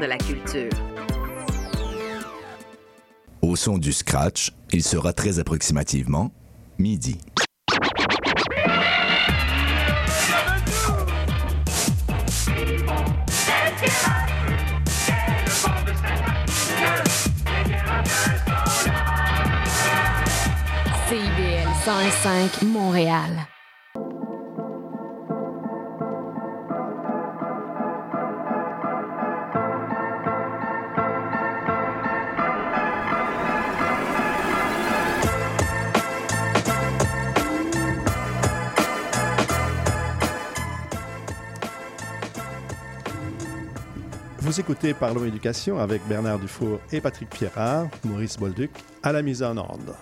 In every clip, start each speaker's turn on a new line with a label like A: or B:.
A: De la culture.
B: Au son du scratch, il sera très approximativement midi.
C: CIBL 105 Montréal.
D: Écoutez Parlons Éducation avec Bernard Dufour et Patrick Pierrard, Maurice Bolduc à la mise en ordre.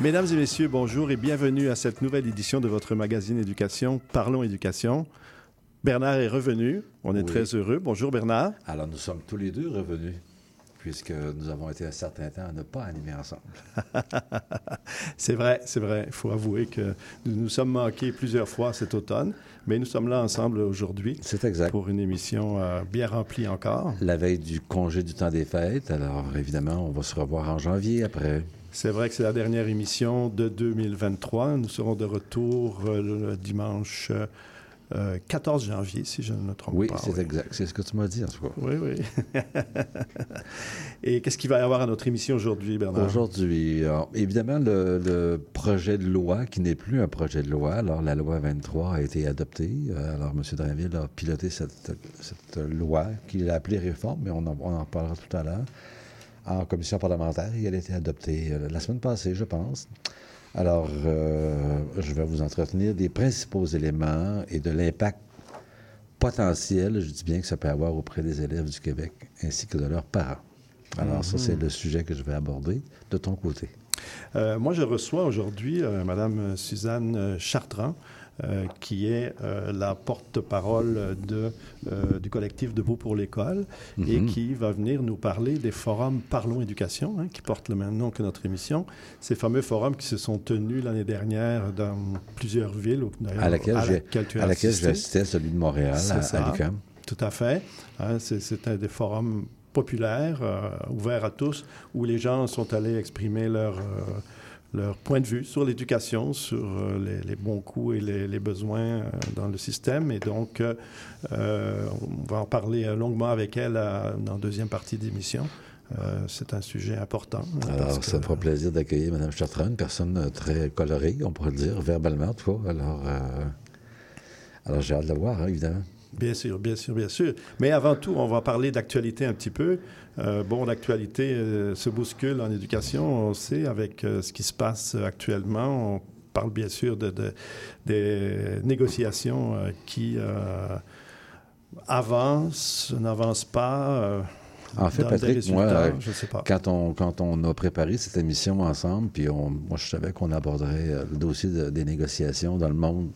D: Mesdames et messieurs, bonjour et bienvenue à cette nouvelle édition de votre magazine Éducation, Parlons Éducation. Bernard est revenu, on est
E: Oui.
D: très heureux. Bonjour Bernard.
E: Alors, nous sommes tous les deux revenus, puisque nous avons été un certain temps à ne pas animer ensemble.
D: C'est vrai, c'est vrai. Il faut avouer que nous nous sommes manqués plusieurs fois cet automne, mais nous sommes là ensemble aujourd'hui
E: C'est exact.
D: pour une émission euh, bien remplie encore.
E: La veille du congé du temps des fêtes, alors évidemment, on va se revoir en janvier après.
D: C'est vrai que c'est la dernière émission de 2023. Nous serons de retour euh, le dimanche euh, euh, 14 janvier, si je ne me trompe
E: Oui,
D: pas.
E: c'est exact. C'est ce que tu m'as dit, en tout cas.
D: Oui, oui. Et qu'est-ce qu'il va y avoir à notre émission aujourd'hui, Bernard?
E: Aujourd'hui, alors, évidemment, le, le projet de loi, qui n'est plus un projet de loi, alors la loi 23 a été adoptée. Euh, Alors, M. Drainville a piloté cette, cette loi qu'il a appelée réforme, mais on en, on en parlera tout à l'heure, en commission parlementaire et elle a été adoptée euh, la semaine passée, je pense. Alors, euh, je vais vous entretenir des principaux éléments et de l'impact potentiel, je dis bien que ça peut avoir auprès des élèves du Québec ainsi que de leurs parents. Alors, ça, c'est le sujet que je vais aborder de ton côté.
D: Euh, moi, je reçois aujourd'hui euh, Madame Suzanne Chartrand, euh, qui est euh, la porte-parole euh, du collectif Debout pour l'école et
E: Mhm.
D: qui va venir nous parler des forums Parlons Éducation, hein, qui portent le même nom que notre émission. Ces fameux forums qui se sont tenus l'année dernière dans plusieurs villes.
E: À laquelle j'ai-
D: laquelle tu as
E: À laquelle
D: assisté?
E: celui de Montréal,
D: C'est
E: à, à l'UQAM.
D: Tout à fait. Hein, c'est- c'est un des forums populaires, euh, ouverts à tous, où les gens sont allés exprimer leur, euh, leur point de vue sur l'éducation, sur euh, les, les bons coups et les, les besoins euh, dans le système. Et donc, euh, on va en parler longuement avec elle dans la deuxième partie d'émission. Euh, c'est un sujet important. hein,
E: Alors, ça me fera plaisir d'accueillir Mme Chartrand, une personne très colorée, on pourrait le dire, verbalement, en tout cas. Alors, euh, alors j'ai hâte de la voir, hein, évidemment.
D: Bien sûr, bien sûr, bien sûr. Mais avant tout, on va parler d'actualité un petit peu. Euh, bon, l'actualité euh, se bouscule en éducation, on sait, avec euh, ce qui se passe actuellement. On parle bien sûr de, de- des négociations qui avancent, n'avancent pas.
E: En fait, Patrick, moi,
D: je sais pas.
E: Quand on, quand on a préparé cette émission ensemble, puis on, moi, je savais qu'on aborderait le dossier de- des négociations dans le monde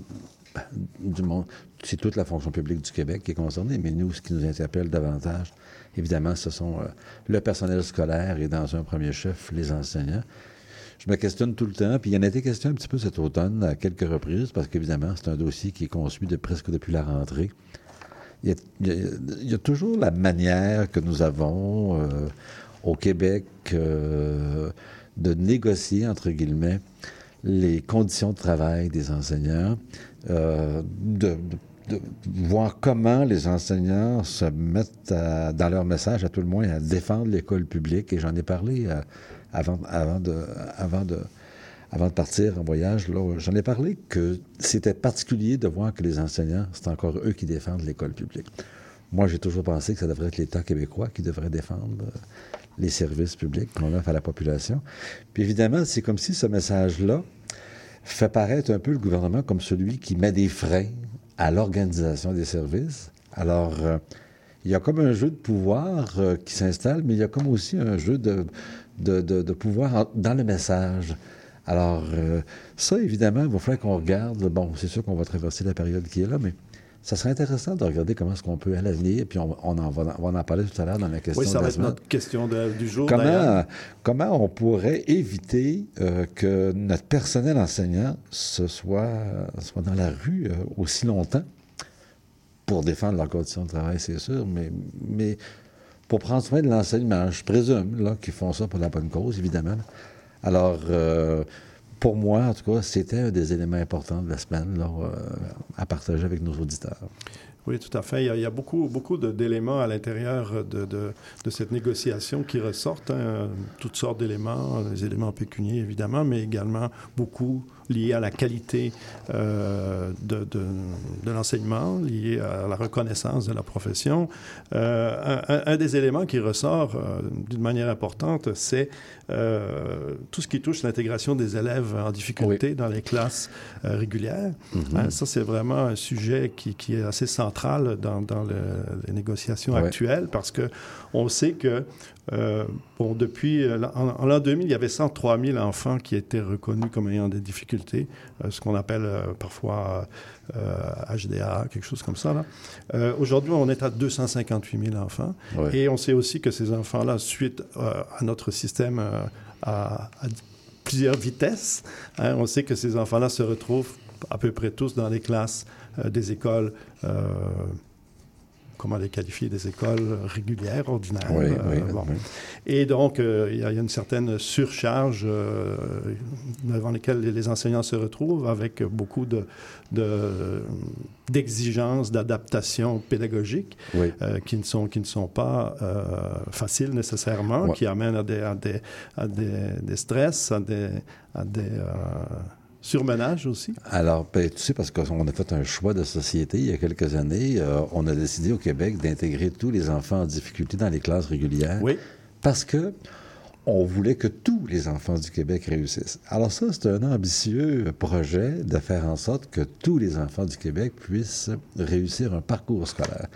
E: du monde. C'est toute la fonction publique du Québec qui est concernée, mais nous, ce qui nous interpelle davantage, évidemment, ce sont euh, le personnel scolaire et, dans un premier chef, les enseignants. Je me questionne tout le temps, puis il y en a été question un petit peu cet automne à quelques reprises, parce qu'évidemment, c'est un dossier qui est conçu de presque depuis la rentrée. Il y, a, toujours la manière que nous avons euh, au Québec euh, de négocier, entre guillemets, les conditions de travail des enseignants, de- de voir comment les enseignants se mettent à- dans leur message, à tout le moins, à défendre l'école publique. Et j'en ai parlé euh, avant, de, avant, de, avant de partir en voyage. J'en ai parlé que c'était particulier de voir que les enseignants, c'est encore eux qui défendent l'école publique. Moi, j'ai toujours pensé que ça devrait être l'État québécois qui devrait défendre euh, les services publics qu'on offre à la population. Puis évidemment, c'est comme si ce message-là fait paraître un peu le gouvernement comme celui qui met des freins à l'organisation des services. Alors, euh, il y a comme un jeu de pouvoir euh, qui s'installe, mais il y a comme aussi un jeu de, de, de- pouvoir dans le message. Alors, euh, ça, évidemment, il va falloir qu'on regarde. Bon, c'est sûr qu'on va traverser la période qui est là, mais ça serait intéressant de regarder comment est-ce qu'on peut à l'avenir, puis on, on en va, on va en parler tout à l'heure dans la question
D: Oui, ça va être notre question de- du jour.
E: Comment, comment on pourrait éviter euh, que notre personnel enseignant se soit, soit dans la rue euh, aussi longtemps pour défendre leurs conditions de travail, c'est sûr, mais, mais pour prendre soin de l'enseignement, je présume qu'ils font ça pour la bonne cause, évidemment. Alors, euh, pour moi, en tout cas, c'était un des éléments importants de la semaine euh, à partager avec nos auditeurs.
D: Oui, tout à fait. Il y a, beaucoup, beaucoup d'éléments à l'intérieur de, cette négociation qui ressortent. hein. Toutes sortes d'éléments, les éléments pécuniaires évidemment, mais également beaucoup liés à la qualité euh, de, de- de l'enseignement, liés à la reconnaissance de la profession. Euh, un, des éléments qui ressort euh, d'une manière importante, c'est tout ce qui touche l'intégration des élèves en difficulté dans les classes régulières. Hein, ça, c'est vraiment un sujet qui, qui est assez central dans, dans le- les négociations
E: Ouais.
D: actuelles parce que on sait que, euh, bon, depuis euh, l'an- en, en l'an 2000, il y avait 103 000 enfants qui étaient reconnus comme ayant des difficultés, euh, ce qu'on appelle euh, parfois HDA, quelque chose comme ça. là. Aujourd'hui, on est à 258 000 enfants.
E: Ouais.
D: Et on sait aussi que ces enfants-là, suite à notre système à, à plusieurs vitesses, hein, on sait que ces enfants-là se retrouvent à peu près tous dans les classes des écoles, comment les qualifier, des écoles régulières, ordinaires.
E: Oui,
D: euh,
E: oui,
D: bon.
E: oui.
D: Et donc, euh, il y, a il y a une certaine surcharge euh, devant laquelle les, les enseignants se retrouvent avec beaucoup de- de- d'exigences, d'adaptation pédagogique qui, ne sont, qui ne sont pas faciles nécessairement,
E: Ouais.
D: qui amènent à des, à des, à des, des stress, à des, à des surmenages aussi?
E: Alors, ben, tu sais, parce qu'on a fait un choix de société il y a quelques années, euh, on a décidé au Québec d'intégrer tous les enfants en difficulté dans les classes régulières.
D: Oui,
E: Parce que on voulait que tous les enfants du Québec réussissent. Alors ça, c'est un ambitieux projet de faire en sorte que tous les enfants du Québec puissent réussir un parcours scolaire.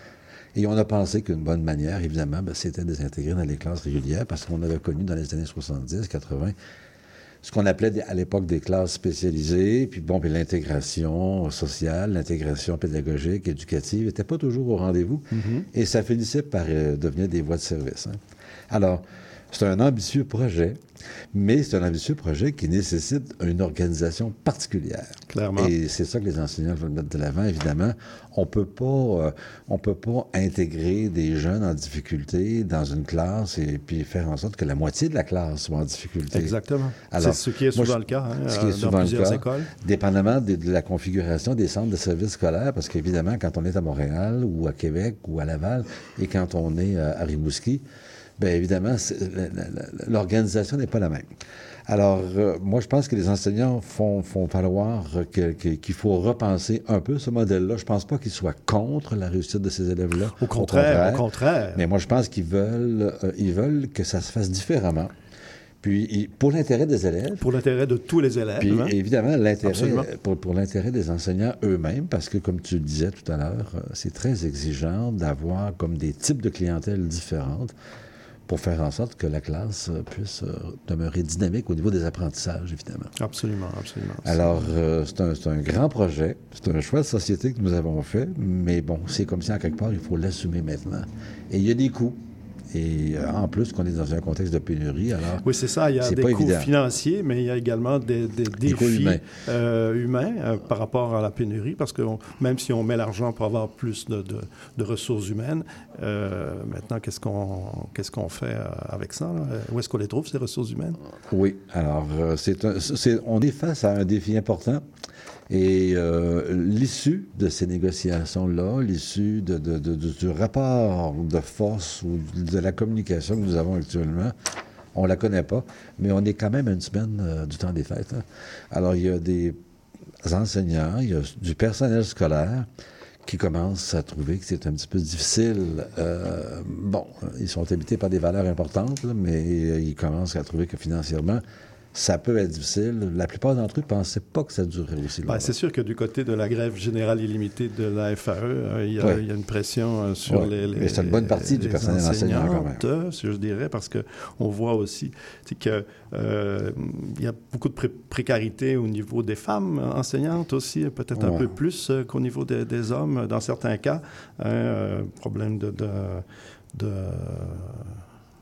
E: Et on a pensé qu'une bonne manière, évidemment, ben, c'était de les intégrer dans les classes régulières parce qu'on avait connu dans les années 70, 80, ce qu'on appelait à l'époque des classes spécialisées, puis bon, puis l'intégration sociale, l'intégration pédagogique, éducative, n'était pas toujours au rendez-vous, et ça finissait par euh, devenir des voies de service. hein. Alors, c'est un ambitieux projet, mais c'est un ambitieux projet qui nécessite une organisation particulière.
D: Clairement.
E: Et c'est ça que les enseignants veulent mettre de l'avant, évidemment. On peut pas, euh, on peut pas intégrer des jeunes en difficulté dans une classe et puis faire en sorte que la moitié de la classe soit en difficulté.
D: exactement.
E: Alors,
D: C'est ce qui est souvent le cas hein,
E: ce qui est
D: euh,
E: souvent
D: dans
E: le
D: plusieurs
E: cas,
D: écoles.
E: Dépendamment de, de la configuration des centres de services scolaires, parce qu'évidemment, quand on est à Montréal ou à Québec ou à Laval et quand on est euh, à Rimouski, bien évidemment, l'organisation n'est pas la même. Alors, euh, moi, je pense que les enseignants font, font falloir que- que- qu'il faut repenser un peu ce modèle-là. Je pense pas qu'ils soient contre la réussite de ces élèves-là.
D: Au contraire, au contraire.
E: Mais moi, je pense qu'ils veulent, euh, ils veulent que ça se fasse différemment. Puis, pour l'intérêt des élèves,
D: Pour l'intérêt de tous les élèves.
E: puis
D: hein.
E: évidemment, l'intérêt pour, pour l'intérêt des enseignants eux-mêmes, parce que comme tu le disais tout à l'heure, euh, c'est très exigeant d'avoir comme des types de clientèle différentes pour faire en sorte que la classe puisse euh, demeurer dynamique au niveau des apprentissages, évidemment.
D: Absolument, absolument.
E: Alors, euh, c'est un, un grand projet, c'est un choix de société que nous avons fait, mais bon, c'est comme si en quelque part, il faut l'assumer maintenant. Et il y a des coûts. Et euh, en plus, qu'on est dans un contexte de pénurie, alors
D: Oui, c'est ça. Il y a des coûts
E: évident.
D: financiers, mais il y a également des, des défis
E: humains.
D: euh, humains, euh, par rapport à la pénurie, parce que on- même si on met l'argent pour avoir plus de, de- de ressources humaines, euh, maintenant, qu'est-ce qu'on qu'est-ce qu'on fait avec ça? là? Où est-ce qu'on les trouve, ces ressources humaines?
E: Oui, alors c'est on est face à un défi important. Et l'issue de ces négociations-là, l'issue de- de- du rapport de force ou de la communication que nous avons actuellement, on la connaît pas, mais on est quand même à une semaine euh, du temps des fêtes. hein. Alors, il y a des enseignants, il y a du personnel scolaire qui commencent à trouver que c'est un petit peu difficile. Euh, bon, ils sont habités par des valeurs importantes, mais euh, ils commencent à trouver que financièrement, ça peut être difficile. La plupart d'entre eux ne pensaient pas que ça durerait aussi
D: Ben,
E: longtemps.
D: c'est sûr que du côté de la grève générale illimitée de la FAE, euh, il, y a,
E: Ouais.
D: il y a une pression euh, sur
E: Ouais.
D: les, les-
E: Mais c'est une bonne partie du personnel enseignant, quand même.
D: je dirais, parce que on voit aussi que euh, y a beaucoup de pré- précarité au niveau des femmes enseignantes aussi, peut-être un peu plus qu'au niveau des, des hommes dans certains cas. Hein, euh, problème de, de, de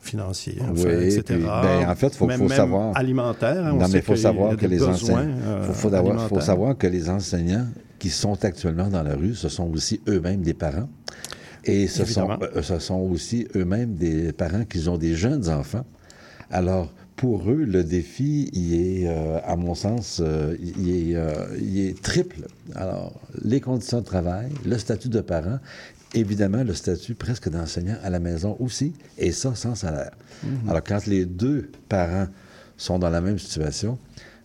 D: financier, enfin,
E: Oui,
D: etc.
E: puis, ben, en fait, faut-
D: même,
E: faut
D: même
E: savoir-
D: alimentaire. hein, on
E: Non, mais il faut savoir que les enseignants.
D: euh,
E: faut, savoir que les enseignants qui sont actuellement dans la rue, ce sont aussi eux-mêmes des parents. Et ce sont, euh, ce sont aussi eux-mêmes des parents qui ont des jeunes enfants. Alors, pour eux, le défi, il est, euh, à mon sens, euh, il, est, euh, il est triple. Alors, les conditions de travail, le statut de parent, évidemment, le statut presque d'enseignant à la maison aussi, et ça sans salaire. Alors, quand les deux parents sont dans la même situation,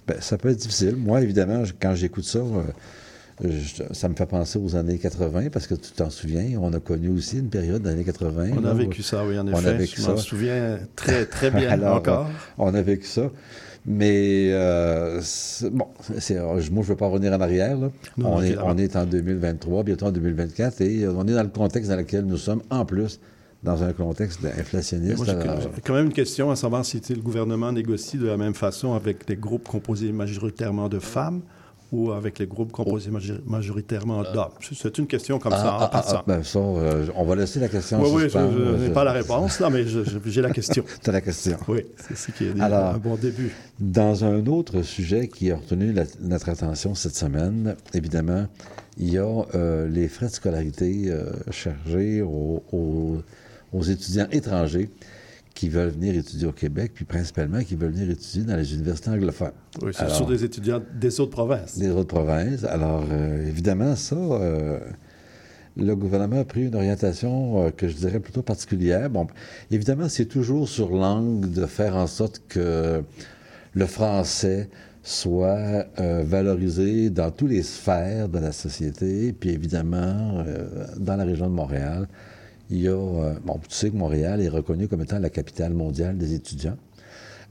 E: ben, ça peut être difficile. Moi, évidemment, quand j'écoute ça, euh, je- ça me fait penser aux années 80, parce que tu t'en souviens, on a connu aussi une période des années 80.
D: On a
E: là,
D: vécu ça, oui, en
E: On a
D: effet.
E: vécu
D: je m'en souviens très, très bien
E: Alors,
D: encore.
E: On a vécu ça. Mais, euh, bon, c'est- moi, je ne veux pas revenir en arrière. là.
D: Non,
E: on, est,
D: évidemment.
E: on est en 2023, bientôt en 2024, et euh, on est dans le contexte dans lequel nous sommes, en plus, dans un contexte inflationniste.
D: Moi,
E: alors-
D: quand même une question à savoir si le gouvernement négocie de la même façon avec des groupes composés majoritairement de femmes ou avec les groupes composés major- majoritairement d'hommes. C'est une question comme ça,
E: Ah,
D: en
E: ah, ah, ben ça, euh, on va laisser la question
D: oui,
E: en
D: oui, je
E: suspens.
D: je n'ai
E: Je-
D: pas la réponse, là, mais j'ai la question.
E: T'as la question.
D: Oui, c'est ce qui est
E: Alors-
D: un bon début.
E: Dans un autre sujet qui a retenu la- notre attention cette semaine, évidemment, il y a euh, les frais de scolarité euh, chargés aux, aux- aux étudiants étrangers qui veulent venir étudier au Québec, puis principalement qui veulent venir étudier dans les universités anglophones.
D: Oui, c'est
E: Alors,
D: sur des étudiants des autres provinces.
E: des autres provinces. Alors, euh, évidemment, ça, euh, le gouvernement a pris une orientation euh, que je dirais plutôt particulière. Bon, évidemment, c'est toujours sur l'angle de faire en sorte que le français soit valorisé dans toutes les sphères de la société, puis évidemment, dans la région de Montréal, il y a... euh, bon, tu sais que Montréal est reconnu comme étant la capitale mondiale des étudiants.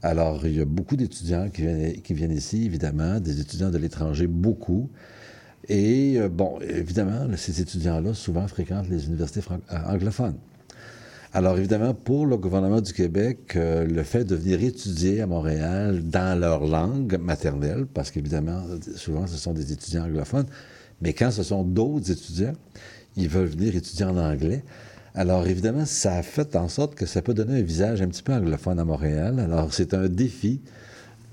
E: Alors, il y a beaucoup d'étudiants qui viennent, ici, évidemment, des étudiants de l'étranger, beaucoup. Et, euh, bon, évidemment, ces étudiants-là souvent fréquentent les universités euh, anglophones. Alors, évidemment, pour le gouvernement du Québec, le fait de venir étudier à Montréal dans leur langue maternelle, parce qu'évidemment, souvent, ce sont des étudiants anglophones, mais quand ce sont d'autres étudiants, ils veulent venir étudier en anglais. Alors, évidemment, ça a fait en sorte que ça peut donner un visage un petit peu anglophone à Montréal. Alors, c'est un défi.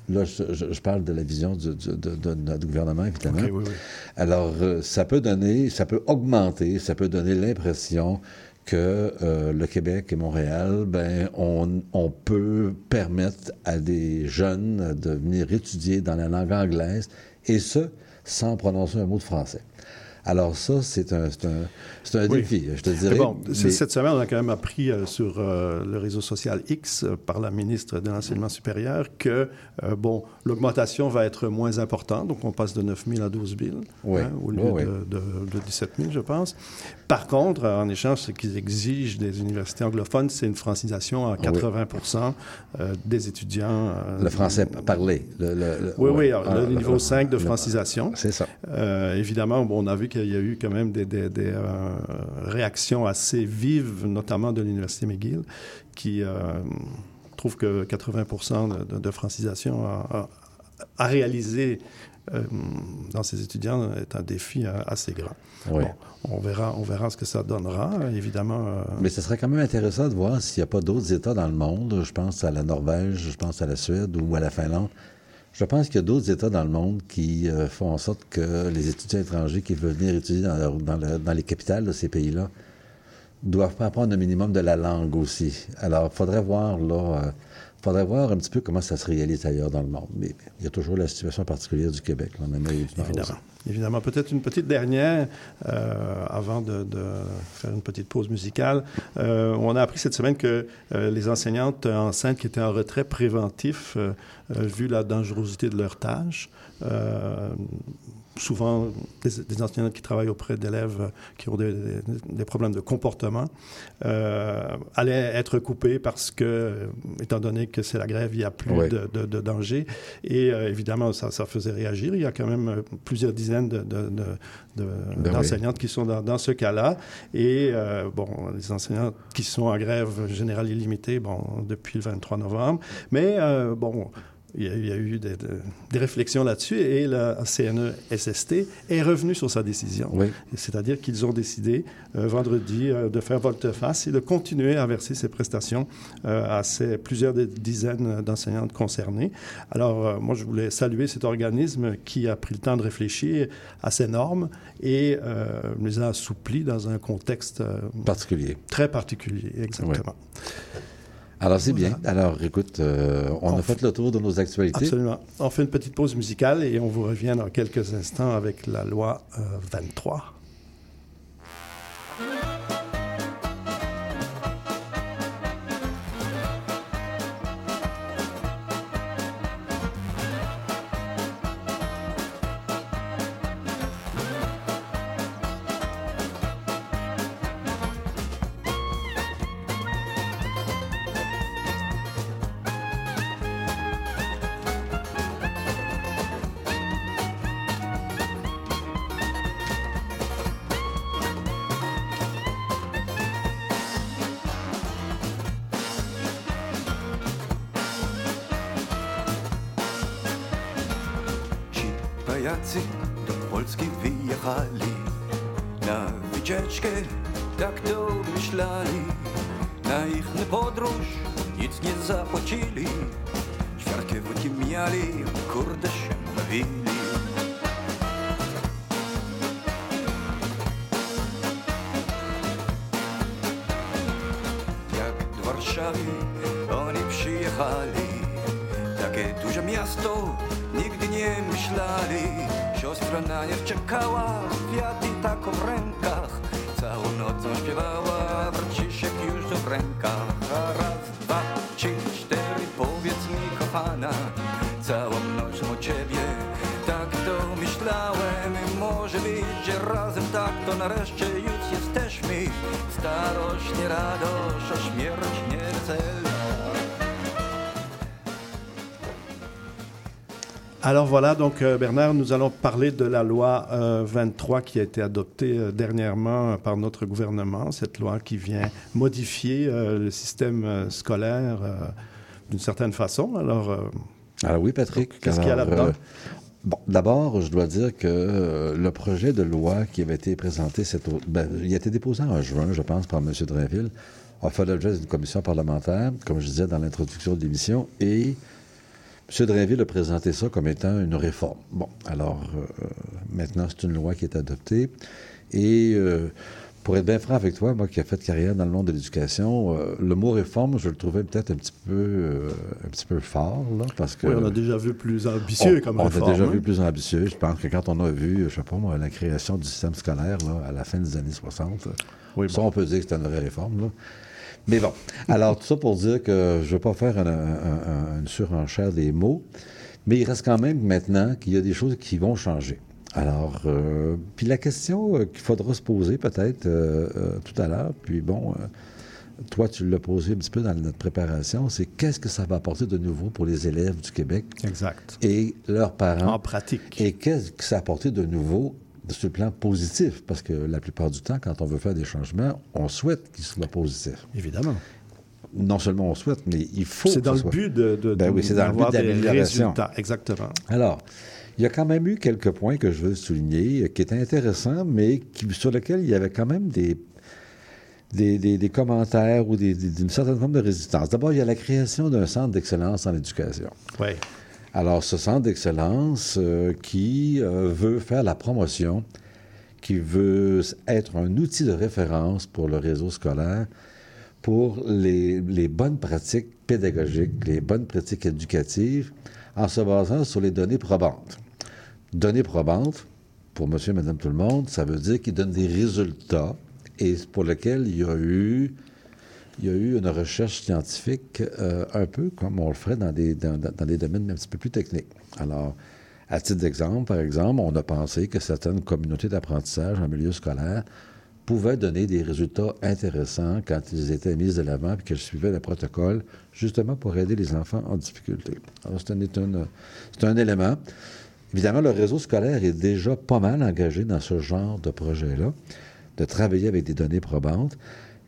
E: Là, je, parle de la vision du- du- de, de notre gouvernement, évidemment.
D: OK, oui, oui.
E: Alors, euh, ça peut donner, ça peut augmenter, ça peut donner l'impression que euh, le Québec et Montréal, ben, on, on peut permettre à des jeunes de venir étudier dans la langue anglaise, et ce, sans prononcer un mot de français. Alors ça, c'est un, un, un
D: Oui.
E: défi, je te
D: Mais
E: dirais.
D: bon,
E: mais-
D: cette semaine, on a quand même appris euh, sur euh, le réseau social X euh, par la ministre de l'Enseignement supérieur que, bon, l'augmentation va être moins importante. Donc, on passe de 9 000 à 12 000
E: Oui.
D: hein, au lieu
E: oui.
D: de, de- de 17 000, je pense. Par contre, en échange, ce qu'ils exigent des universités anglophones, c'est une francisation à 80 euh, des étudiants.
E: le français parlé. le- le- le-
D: Oui, oui, alors,
E: Ah,
D: le niveau 5 de francisation.
E: C'est ça.
D: Évidemment, bon, on a vu qu'il y a eu quand même des, des- des, euh, réactions assez vives, notamment de l'Université McGill, qui euh, trouve que 80 de, de- de francisation à réaliser euh, dans ses étudiants est un défi euh, assez grand.
E: Oui.
D: Bon, on, verra, on verra ce que ça donnera, évidemment. euh,
E: Mais ce serait quand même intéressant de voir s'il n'y a pas d'autres États dans le monde. Je pense à la Norvège, je pense à la Suède ou à la Finlande. Je pense qu'il y a d'autres États dans le monde qui euh, font en sorte que les étudiants étrangers qui veulent venir étudier dans, les capitales de ces pays-là doivent pas apprendre un minimum de la langue aussi. Alors, il faudrait voir là, euh, faudrait voir un petit peu comment ça se réalise ailleurs dans le monde. Mais il y a toujours la situation particulière du Québec, là, en du
D: Évidemment. Évidemment. Peut-être une petite dernière euh, avant de, faire une petite pause musicale. Euh, on a appris cette semaine que euh, les enseignantes enceintes qui étaient en retrait préventif, vu la dangerosité de leur tâche, souvent des, des enseignantes qui travaillent auprès d'élèves qui ont des, problèmes de comportement, euh, allaient être coupées parce que, étant donné que c'est la grève, il n'y a plus de, de- de danger. Et euh, évidemment, ça, ça faisait réagir. Il y a quand même euh, plusieurs dizaines de-
E: Ben
D: d'enseignantes qui sont dans, dans ce cas-là. Et euh, bon, les enseignantes qui sont en grève générale illimitée, bon, depuis le 23 novembre. Mais bon, il y, a, il y a eu des, de- des réflexions là-dessus et la CNE-SST est revenu sur sa décision.
E: Oui.
D: C'est-à-dire qu'ils ont décidé euh, vendredi euh, de faire volte-face et de continuer à verser ces prestations euh, à ces plusieurs dizaines d'enseignantes concernées. Alors, moi, je voulais saluer cet organisme qui a pris le temps de réfléchir à ces normes et les a assouplis dans un contexte
E: Particulier.
D: très particulier. Exactement.
E: Alors, c'est bien. Alors, écoute, euh, on
D: On
E: a fait le tour de nos actualités.
D: Absolument. On fait une petite pause musicale et on vous revient dans quelques instants avec la loi euh, 23.
F: miasto nigdy nie myśleli Siostra na nich czekała, kwiaty tako w rękach. Całą nocą śpiewała, braciszek już to w rękach. Raz, dwa, trzy, cztery, powiedz mi kochana Całą noc o ciebie, tak to myślałem Może być, że razem tak to nareszcie już jesteśmy. Starość nie radość, a śmierć nie wesela
D: Alors voilà, donc euh, Bernard, nous allons parler de la loi euh, 23 qui a été adoptée euh, dernièrement par notre gouvernement, cette loi qui vient modifier euh, le système euh, scolaire euh, d'une certaine façon. Alors, euh,
E: Alors oui, Patrick.
D: Qu'est-ce qu'il y a là-dedans?
E: bon, d'abord, je dois dire que euh, le projet de loi qui avait été présenté, cet au- ben, il a été déposé en juin, je pense, par M. Drainville, a fait l'objet d'une commission parlementaire, comme je disais dans l'introduction de l'émission, et M. Drainville a présenté ça comme étant une réforme. Bon, alors euh, maintenant, c'est une loi qui est adoptée. Et euh, pour être bien franc avec toi, moi qui ai fait carrière dans le monde de l'éducation, euh, le mot réforme, je le trouvais peut-être un petit peu, un petit peu fort, là, parce que
D: oui, on a déjà vu plus ambitieux
E: on,
D: comme
E: on
D: réforme.
E: a déjà
D: hein.
E: vu plus ambitieux. Je pense que quand on a vu, je sais pas moi, la création du système scolaire là, à la fin des années 60,
D: Oui,
E: ça, on peut dire que c'était une vraie réforme. là. Mais bon, alors tout ça pour dire que je ne veux pas faire un- un- un- une surenchère des mots, mais il reste quand même maintenant qu'il y a des choses qui vont changer. Alors, euh, puis la question euh, qu'il faudra se poser peut-être euh, tout à l'heure, puis bon, toi tu l'as posé un petit peu dans notre préparation, c'est qu'est-ce que ça va apporter de nouveau pour les élèves du Québec
D: Exact.
E: et leurs parents?
D: En pratique.
E: et qu'est-ce que ça a apporté de nouveau sur le plan positif? Parce que la plupart du temps, quand on veut faire des changements, on souhaite qu'ils soient positifs.
D: Évidemment.
E: Non seulement on souhaite, mais il faut
D: C'est dans
E: soit-
D: but de, de-
E: Ben oui, dans le but
D: d'avoir des
E: d'amélioration.
D: résultats. Exactement.
E: Alors, il y a quand même eu quelques points que je veux souligner, qui étaient intéressants, mais qui- sur lesquels il y avait quand même des, des, des- des commentaires ou d'une certaine forme de résistance. D'abord, il y a la création d'un centre d'excellence en éducation.
D: Oui.
E: Alors, ce centre d'excellence euh, qui euh, veut faire la promotion, qui veut être un outil de référence pour le réseau scolaire, pour les, les bonnes pratiques pédagogiques, les bonnes pratiques éducatives, en se basant sur les données probantes. Données probantes, pour monsieur et madame tout le monde, ça veut dire qu'ils donnent des résultats et pour lesquels il y a eu il y a eu une recherche scientifique euh, un peu comme on le ferait dans des, dans, dans- des domaines un petit peu plus techniques. Alors, à titre d'exemple, par exemple, on a pensé que certaines communautés d'apprentissage en milieu scolaire pouvaient donner des résultats intéressants quand ils étaient mis de l'avant et que suivais le protocole, justement pour aider les enfants en difficulté. Alors, c'est un, c'est un élément. Évidemment, le réseau scolaire est déjà pas mal engagé dans ce genre de projet-là, de travailler avec des données probantes.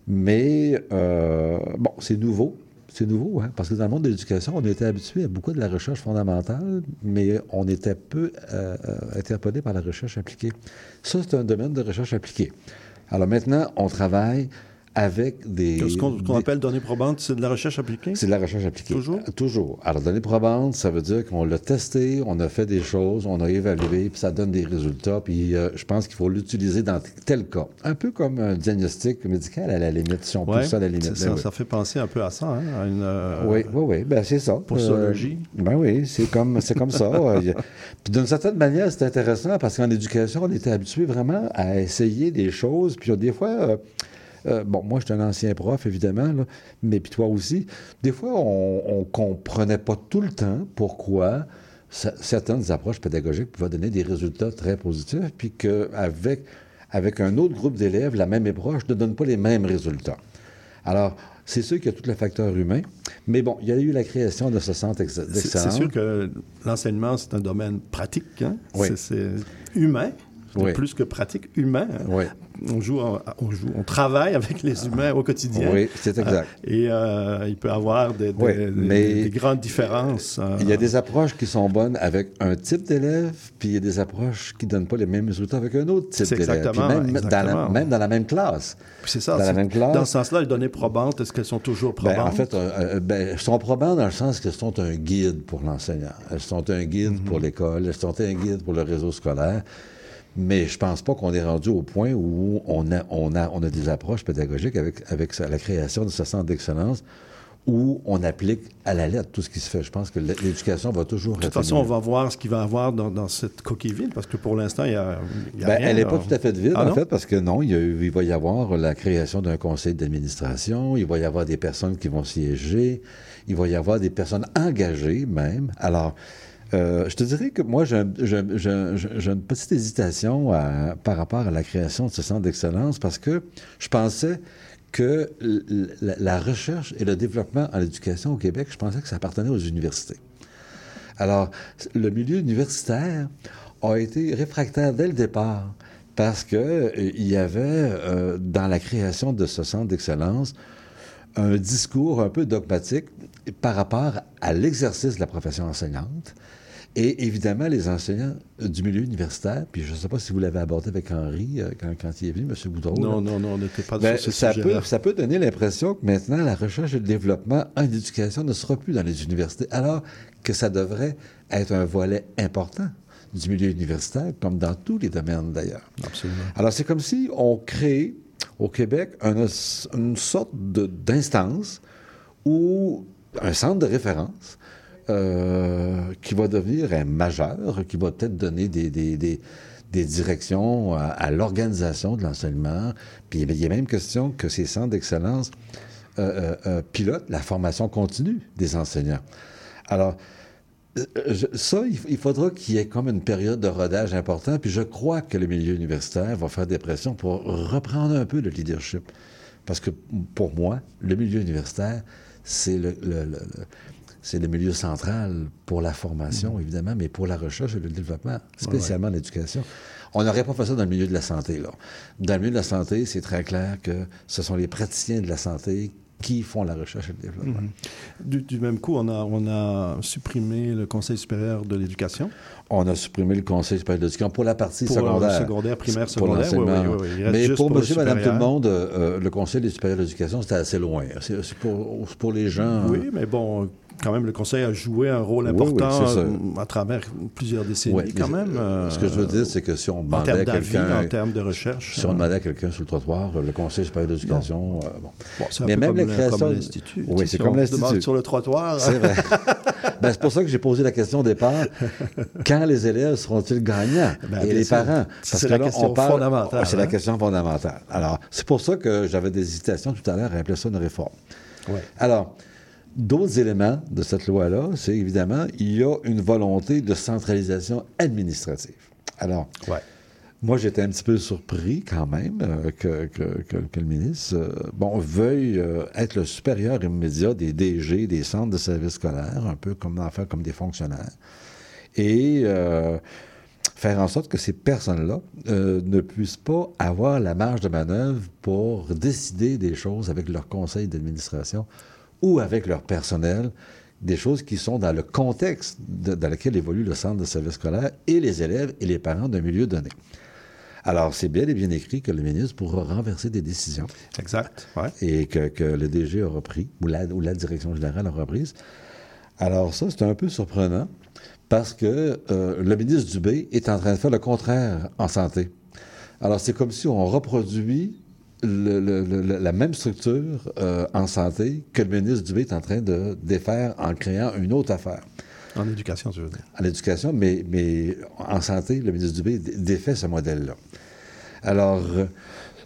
E: Mais, euh, bon, c'est nouveau. C'est nouveau, hein, parce que dans le monde de l'éducation, on était habitué à beaucoup de la recherche fondamentale, mais on était peu euh, interpellé par la recherche appliquée. Ça, c'est un domaine de recherche appliquée. Alors maintenant, on travaille avec des...
D: Ce qu'on appelle données probantes, c'est de la recherche appliquée?
E: c'est de la recherche appliquée.
D: Toujours?
E: Euh, Toujours. Alors, données probantes, ça veut dire qu'on l'a testé, on a fait des choses, on a évalué, puis ça donne des résultats, puis euh, je pense qu'il faut l'utiliser dans tel cas. Un peu comme un diagnostic médical, à la limite, si on
D: Ouais,
E: pousse ça à la limite. Ben
D: ça,
E: oui.
D: ça fait penser un peu à ça, hein, à une... euh,
E: Oui, oui, oui, ben c'est ça.
D: Posologie.
E: Euh, ben oui, c'est comme, comme ça. Puis d'une certaine manière, c'est intéressant parce qu'en éducation, on était habitué vraiment à essayer des choses. Puis des fois, euh, bon, moi, je suis un ancien prof, évidemment, là, mais puis toi aussi. Des fois, on ne comprenait pas tout le temps pourquoi certaines approches pédagogiques pouvaient donner des résultats très positifs, puis qu'avec avec un autre groupe d'élèves, la même approche ne donne pas les mêmes résultats. Alors, c'est sûr qu'il y a tout le facteur humain, mais bon, il y a eu la création de ce centre d'excellence.
D: c'est sûr que l'enseignement, c'est un domaine pratique. Hein?
E: Oui.
D: C'est humain.
E: Oui.
D: Plus que pratique, humain. hein.
E: Oui.
D: On joue, en- on joue, on travaille avec les humains au quotidien.
E: Oui, c'est exact.
D: Et euh, il peut y avoir des, des-
E: Oui,
D: des-
E: mais-
D: des grandes différences. euh,
E: Il y a des approches qui sont bonnes avec un type d'élève, puis il y a des approches qui ne donnent pas les mêmes résultats avec un autre type d'élève. Puis
D: exactement,
E: Même, Dans
D: exactement.
E: la, même dans la même classe.
D: C'est ça.
E: Dans la même classe.
D: Dans ce sens-là, les données probantes, est-ce qu'elles sont toujours
E: Ben,
D: probantes?
E: en fait, euh, euh, ben, elles sont probantes dans le sens qu'elles sont un guide pour l'enseignant. Elles sont un guide
D: Mhm.
E: pour l'école, elles sont un guide pour le réseau scolaire. Mais je pense pas qu'on est rendu au point où on a, on a, on a des approches pédagogiques avec, avec la création de ce centre d'excellence où on applique à la lettre tout ce qui se fait. Je pense que l'é- l'éducation va toujours
D: de toute façon, on va voir ce qu'il va y avoir dans, dans cette coquille vide, parce que pour l'instant, il y a, y a
E: Ben,
D: rien,
E: elle n'est pas tout à fait vide,
D: Ah
E: en fait, parce que non, il, y a il va y avoir la création d'un conseil d'administration, il va y avoir des personnes qui vont siéger, il va y avoir des personnes engagées même. Alors, euh, je te dirais que moi, j'ai un- j'ai un- j'ai un- j'ai une petite hésitation par rapport à la création de ce centre d'excellence parce que je pensais que la, recherche et le développement en éducation au Québec, je pensais que ça appartenait aux universités. Alors, le milieu universitaire a été réfractaire dès le départ parce que euh, y avait euh, dans la création de ce centre d'excellence un discours un peu dogmatique par rapport à l'exercice de la profession enseignante. Et évidemment, les enseignants du milieu universitaire, puis je ne sais pas si vous l'avez abordé avec Henri euh, quand, quand il est venu, M. Boudreau.
D: Non,
E: là.
D: non, non, on n'était pas
E: Ben,
D: sur ce
E: ça, peut, ça peut donner l'impression que maintenant, la recherche et le développement en éducation ne sera plus dans les universités, alors que ça devrait être un volet important du milieu universitaire, comme dans tous les domaines d'ailleurs.
D: Absolument.
E: Alors, c'est comme si on crée au Québec un- une sorte d'instance ou un centre de référence euh, qui va devenir un majeur, qui va peut-être donner des, des- des- directions à, l'organisation de l'enseignement. Puis il y a même question que ces centres d'excellence euh, euh, pilotent la formation continue des enseignants. Alors, ça, il, faudra qu'il y ait comme une période de rodage important, puis je crois que le milieu universitaire va faire des pressions pour reprendre un peu le leadership. Parce que pour moi, le milieu universitaire, c'est le- c'est le milieu central pour la formation, évidemment, mais pour la recherche et le développement, spécialement l'éducation. On n'aurait pas fait ça dans le milieu de la santé. Là. Dans le milieu de la santé, c'est très clair que ce sont les praticiens de la santé qui font la recherche et le développement.
D: Du, du même coup, on a, on a supprimé le Conseil supérieur de l'éducation.
E: On a supprimé le Conseil supérieur de l'éducation pour la partie
D: Pour, euh,
E: secondaire.
D: secondaire, primaire,
E: pour
D: secondaire, oui, oui, oui,
E: Mais pour
D: pour
E: monsieur, madame, tout le monde, euh, euh, le Conseil supérieur de l'éducation, c'était assez loin. C'est c'est pour, c'est pour les gens.
D: Oui, mais bon, quand même, le Conseil a joué un rôle
E: Oui, oui,
D: important euh, à travers plusieurs décennies,
E: Ouais,
D: quand même.
E: euh, Ce que je veux dire, c'est que si on
D: en
E: demandait
D: termes
E: à
D: d'avis,
E: quelqu'un.
D: en termes de recherche.
E: Si on
D: euh,
E: demandait à quelqu'un sur le trottoir, le Conseil supérieur de l'éducation, euh, bon.
D: bon, c'est
E: Mais même
D: comme,
E: la
D: le-
E: création
D: comme
E: de-
D: l'Institut.
E: Oui, c'est
D: si
E: comme l'Institut.
D: sur le trottoir.
E: C'est vrai. Ben, c'est pour ça que j'ai posé la question au départ. Quand les élèves seront-ils gagnants?
D: Ben,
E: Et les
D: sûr.
E: parents?
D: C'est la
E: là,
D: question
E: on parle-
D: fondamentale,
E: C'est la
D: hein?
E: question fondamentale. Alors, c'est pour ça que j'avais des hésitations tout à l'heure à appeler ça une réforme.
D: Ouais.
E: Alors, d'autres éléments de cette loi-là, c'est évidemment, il y a une volonté de centralisation administrative. Alors,
D: Ouais.
E: Moi, j'étais un petit peu surpris quand même euh, que, que- que- que le ministre euh, bon, veuille euh, être le supérieur immédiat des DG, des centres de services scolaires, un peu comme en faire comme des fonctionnaires, et faire en sorte que ces personnes-là euh, ne puissent pas avoir la marge de manœuvre pour décider des choses avec leur conseil d'administration ou avec leur personnel, des choses qui sont dans le contexte de- dans lequel évolue le centre de services scolaires et les élèves et les parents d'un milieu donné. Alors, c'est bien et bien écrit que le ministre pourra renverser des décisions
D: Exact. Ouais.
E: et que, que le DG aura pris, ou la, ou la direction générale aura prise. Alors ça, c'est un peu surprenant parce que euh, le ministre Dubé est en train de faire le contraire en santé. Alors c'est comme si on reproduit le- le- le- la même structure euh, en santé que le ministre Dubé est en train de défaire en créant une autre affaire
D: En éducation, tu veux dire.
E: à l'éducation, mais, mais en santé, le ministre Dubé dé- défait ce modèle-là. Alors,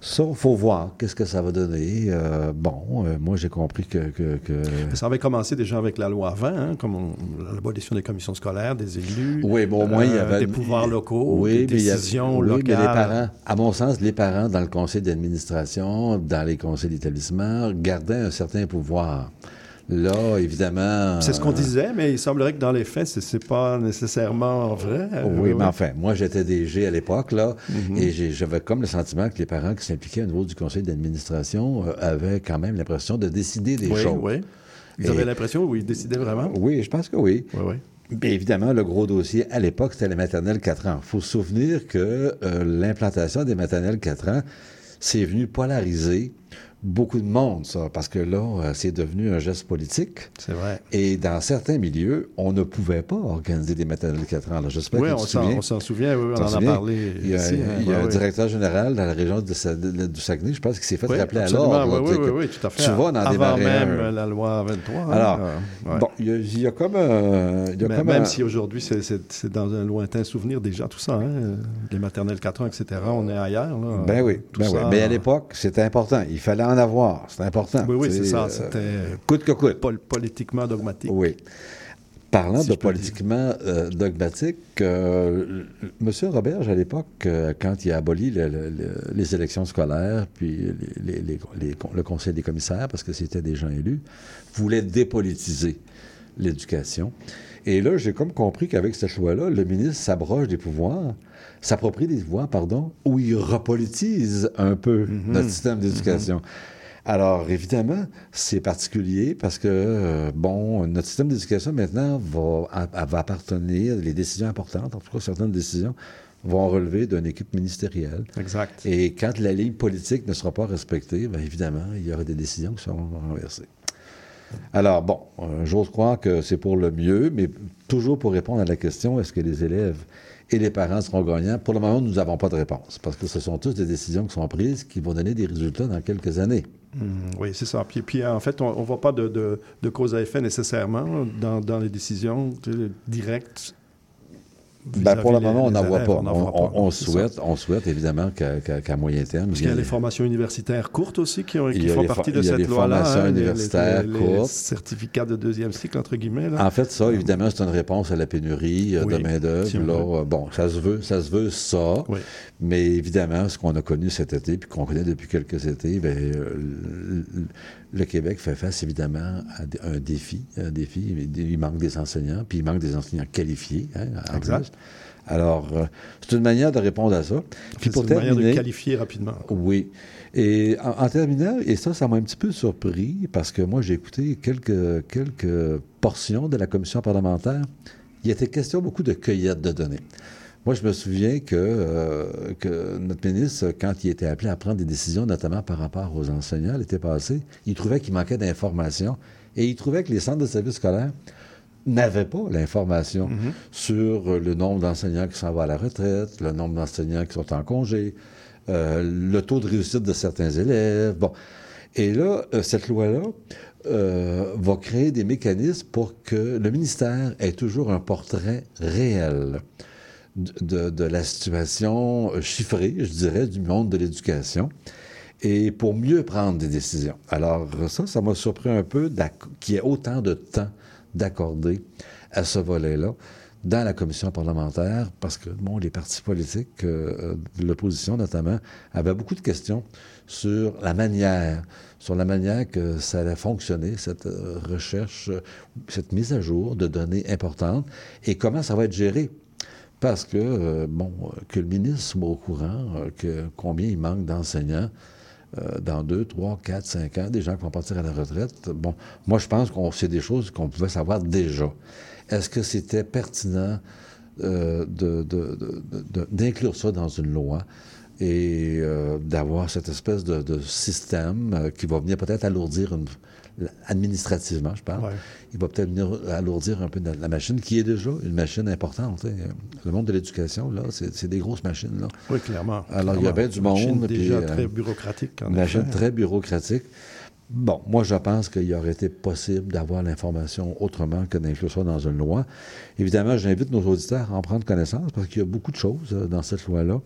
E: ça, il faut voir qu'est-ce que ça va donner. Euh, bon, euh, moi, j'ai compris que... que- que-
D: Ça avait commencé déjà avec la loi 20, hein, comme on- l'abolition des commissions scolaires, des élus,
E: Oui, bon, au moins, il y
D: euh,
E: avait...
D: des pouvoirs locaux,
E: oui,
D: des
E: mais il y
D: décisions
E: oui,
D: locales.
E: mais les parents, à mon sens, les parents, dans le conseil d'administration, dans les conseils d'établissement, gardaient un certain pouvoir. Là, évidemment...
D: C'est ce qu'on
E: euh,
D: disait, mais il semblerait que dans les faits, c'est- pas nécessairement vrai.
E: Oui,
D: Euh,
E: mais enfin, moi, j'étais DG à l'époque, là, et j'ai- j'avais comme le sentiment que les parents qui s'impliquaient au niveau du conseil d'administration euh, avaient quand même l'impression de décider des
D: oui,
E: choses.
D: oui. Vous
E: Et-
D: avez l'impression où ils décidaient vraiment?
E: Oui, je pense que oui.
D: Oui, oui.
E: Mais évidemment, le gros dossier à l'époque, c'était les maternelles 4 ans. Il faut se souvenir que euh, l'implantation des maternelles 4 ans, c'est venu polariser beaucoup de monde, ça, parce que là, euh, c'est devenu un geste politique.
D: C'est vrai.
E: Et dans certains milieux, on ne pouvait pas organiser des maternelles 4 ans. J'espère
D: Oui,
E: que
D: on
E: tu te
D: s'en
E: souviens.
D: on s'en souvient, oui, on en a parlé
E: Il y a,
D: ici. hein.
E: il y a un directeur général dans la région de Sa- de- du Saguenay, je pense, qui s'est fait
D: Oui,
E: rappeler à l'ordre.
D: oui, oui, oui, tout à fait.
E: Tu vas en
D: Avant même
E: un.
D: la loi 23. hein,
E: Alors,
D: euh, ouais.
E: Bon, il y, a- il y a comme un... il y a
D: Mais
E: comme
D: même
E: un-
D: si aujourd'hui, c'est- dans un lointain souvenir déjà, tout ça, hein, les maternelles 4 ans, etc., on est ailleurs. Là,
E: Ben oui,
D: Tout
E: ben
D: ça,
E: oui. Mais à l'époque, c'était important. Il fallait en avoir. C'était important.
D: Oui, oui, c'est ça.
E: euh,
D: C'était
E: Coûte que coûte.
D: pol- politiquement dogmatique.
E: Oui. Parlant
D: Si
E: de politiquement euh, dogmatique, euh, M. Roberge, à l'époque, euh, quand il a aboli le- le- le- les élections scolaires, puis les- les- les- les- le conseil des commissaires, parce que c'était des gens élus, voulait dépolitiser l'éducation. Et là, j'ai comme compris qu'avec cette loi-là, le ministre s'abroge des pouvoirs, s'approprie des pouvoirs, pardon, où il repolitise un peu notre système d'éducation. Alors, évidemment, c'est particulier parce que, euh, bon, notre système d'éducation maintenant va appartenir, les décisions importantes, en tout cas certaines décisions, vont relever d'une équipe ministérielle.
D: Exact.
E: Et quand la ligne politique ne sera pas respectée, bien évidemment, il y aura des décisions qui seront renversées. Alors, bon, euh, j'ose croire que c'est pour le mieux, mais toujours pour répondre à la question, est-ce que les élèves et les parents seront gagnants? Pour le moment, nous n'avons pas de réponse, parce que ce sont tous des décisions qui sont prises qui vont donner des résultats dans quelques années.
D: Hum, oui, c'est ça. Puis, puis en fait, on ne voit pas de, cause à effet nécessairement dans, les décisions directes.
E: Ben, pour le moment, on n'en voit pas.
D: on pas,
E: souhaite, on souhaite évidemment qu'à moyen terme,
D: Parce
E: il
D: y a les formations universitaires courtes aussi qui, ont- font partie de
E: il y a
D: cette loi-là.
E: formations
D: hein, les- les-
E: universitaires
D: les,
E: courtes.
D: certificats de deuxième cycle, entre guillemets. Là.
E: En fait, ça, évidemment, c'est une réponse à la pénurie euh,
D: Oui,
E: de main-d'œuvre.
D: si
E: euh, bon, ça se veut, ça se veut ça.
D: Oui.
E: Mais évidemment, ce qu'on a connu cet été, puis qu'on connaît depuis quelques étés, ben, euh, le, Québec fait face évidemment à un défi. Un défi. Il il manque des enseignants, puis il manque des enseignants qualifiés. hein, en
D: Exact.
E: plus. Alors, euh, c'est une manière de répondre à ça. Puis
D: C'est
E: pour
D: une manière de
E: terminer,
D: qualifier rapidement.
E: oui. Et en, en terminant, et ça, ça m'a un petit peu surpris parce que moi, j'ai écouté quelques, quelques portions de la commission parlementaire. Il était question beaucoup de cueillette de données. Moi, je me souviens que, euh, que notre ministre, quand il était appelé à prendre des décisions, notamment par rapport aux enseignants l'été passé, il trouvait qu'il manquait d'informations et il trouvait que les centres de services scolaires n'avaient pas l'information sur le nombre d'enseignants qui s'en vont à la retraite, le nombre d'enseignants qui sont en congé, euh, le taux de réussite de certains élèves. Bon. Et là, euh, cette loi-là euh, va créer des mécanismes pour que le ministère ait toujours un portrait réel de, de- de la situation euh, chiffrée, je dirais, du monde de l'éducation et pour mieux prendre des décisions. Alors ça, ça m'a surpris un peu qu'il y ait autant de temps d'accorder à ce volet-là dans la commission parlementaire parce que, bon, les partis politiques euh, de l'opposition notamment avaient beaucoup de questions sur la manière, sur la manière que ça allait fonctionner, cette euh, recherche, euh, cette mise à jour de données importantes et comment ça va être géré. Parce que, bon, que le ministre soit au courant que combien il manque d'enseignants dans deux, trois, quatre, cinq ans, des gens qui vont partir à la retraite. Bon, moi, je pense qu'on sait des choses qu'on pouvait savoir déjà. Est-ce que c'était pertinent euh, d'inclure ça dans une loi? Et euh, d'avoir cette espèce de, système euh, qui va venir peut-être alourdir administrativement, je parle. Il va peut-être venir alourdir un peu la, machine, qui est déjà une machine importante. Le monde de l'éducation, là, c'est des grosses machines. Là.
D: Oui, clairement.
E: Alors, il y avait du monde.
D: déjà très bureaucratique.
E: Une machine très bureaucratique. Bon, moi, je pense qu'il aurait été possible d'avoir l'information autrement que d'inclure ça dans une loi. Évidemment, j'invite nos auditeurs à en prendre connaissance parce qu'il y a beaucoup de choses euh, dans cette loi-là.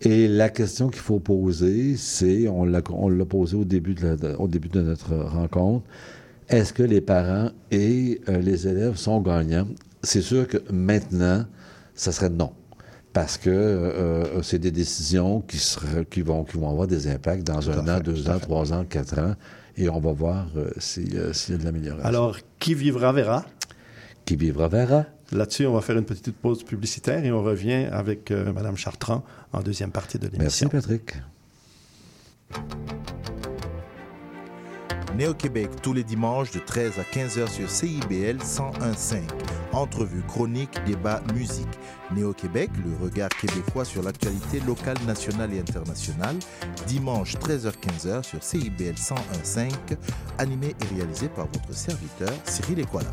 E: Et la question qu'il faut poser, c'est, on l'a, posé au début, de au début de notre rencontre, est-ce que les parents et euh, les élèves sont gagnants? C'est sûr que maintenant, ça serait non parce que euh, c'est des décisions qui, qui, vont, qui vont avoir des impacts dans un an, deux ans, trois ans, quatre ans, et on va voir euh, euh, s'il y a de l'amélioration.
D: Alors, qui vivra verra?
E: Qui vivra verra.
D: Là-dessus, on va faire une petite pause publicitaire et on revient avec Mme Chartrand en deuxième partie de l'émission.
E: Merci, Patrick.
G: Néo-Québec tous les dimanches de 13 à 15h sur CIBL 101.5. Entrevue, chronique, débat, musique. Néo-Québec, le regard québécois sur l'actualité locale, nationale et internationale. Dimanche 13h-15h sur CIBL 101.5. Animé et réalisé par votre serviteur Cyril Equala.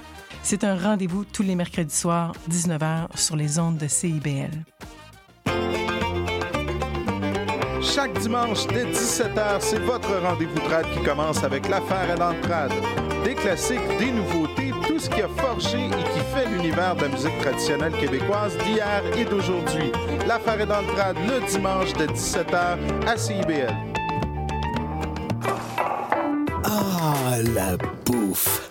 H: C'est un rendez-vous tous les mercredis soirs, 19h, sur les ondes de CIBL.
I: Chaque dimanche dès 17h, c'est votre rendez-vous trad qui commence avec l'affaire et l'entrade. Des classiques, des nouveautés, tout ce qui a forgé et qui fait l'univers de la musique traditionnelle québécoise d'hier et d'aujourd'hui. L'affaire est dans le le dimanche de 17h à CIBL.
J: Ah, la bouffe!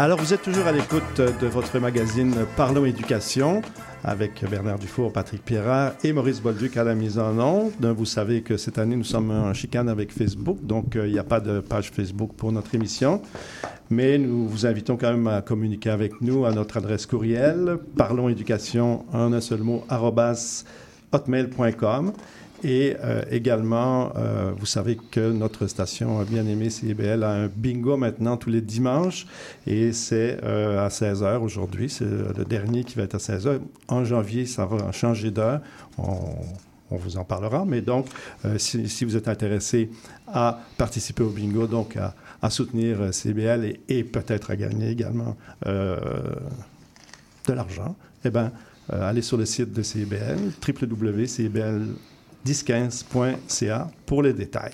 D: Alors, vous êtes toujours à l'écoute de votre magazine Parlons Éducation avec Bernard Dufour, Patrick Pierrat et Maurice Bolduc à la mise en onde. Vous savez que cette année, nous sommes en chicane avec Facebook, donc euh, il n'y a pas de page Facebook pour notre émission. Mais nous vous invitons quand même à communiquer avec nous à notre adresse courriel, parlonséducation en un seul mot, hotmail.com. Et euh, également, euh, vous savez que notre station bien aimée CIBL a un bingo maintenant tous les dimanches et c'est euh, à 16 h aujourd'hui. C'est le dernier qui va être à 16 h. En janvier, ça va changer d'heure. On, vous en parlera. Mais donc, si, vous êtes intéressé à participer au bingo, donc à, soutenir CIBL et, peut-être à gagner également de l'argent, eh bien, allez sur le site de CIBL, www.cibl 1015.ca pour les détails.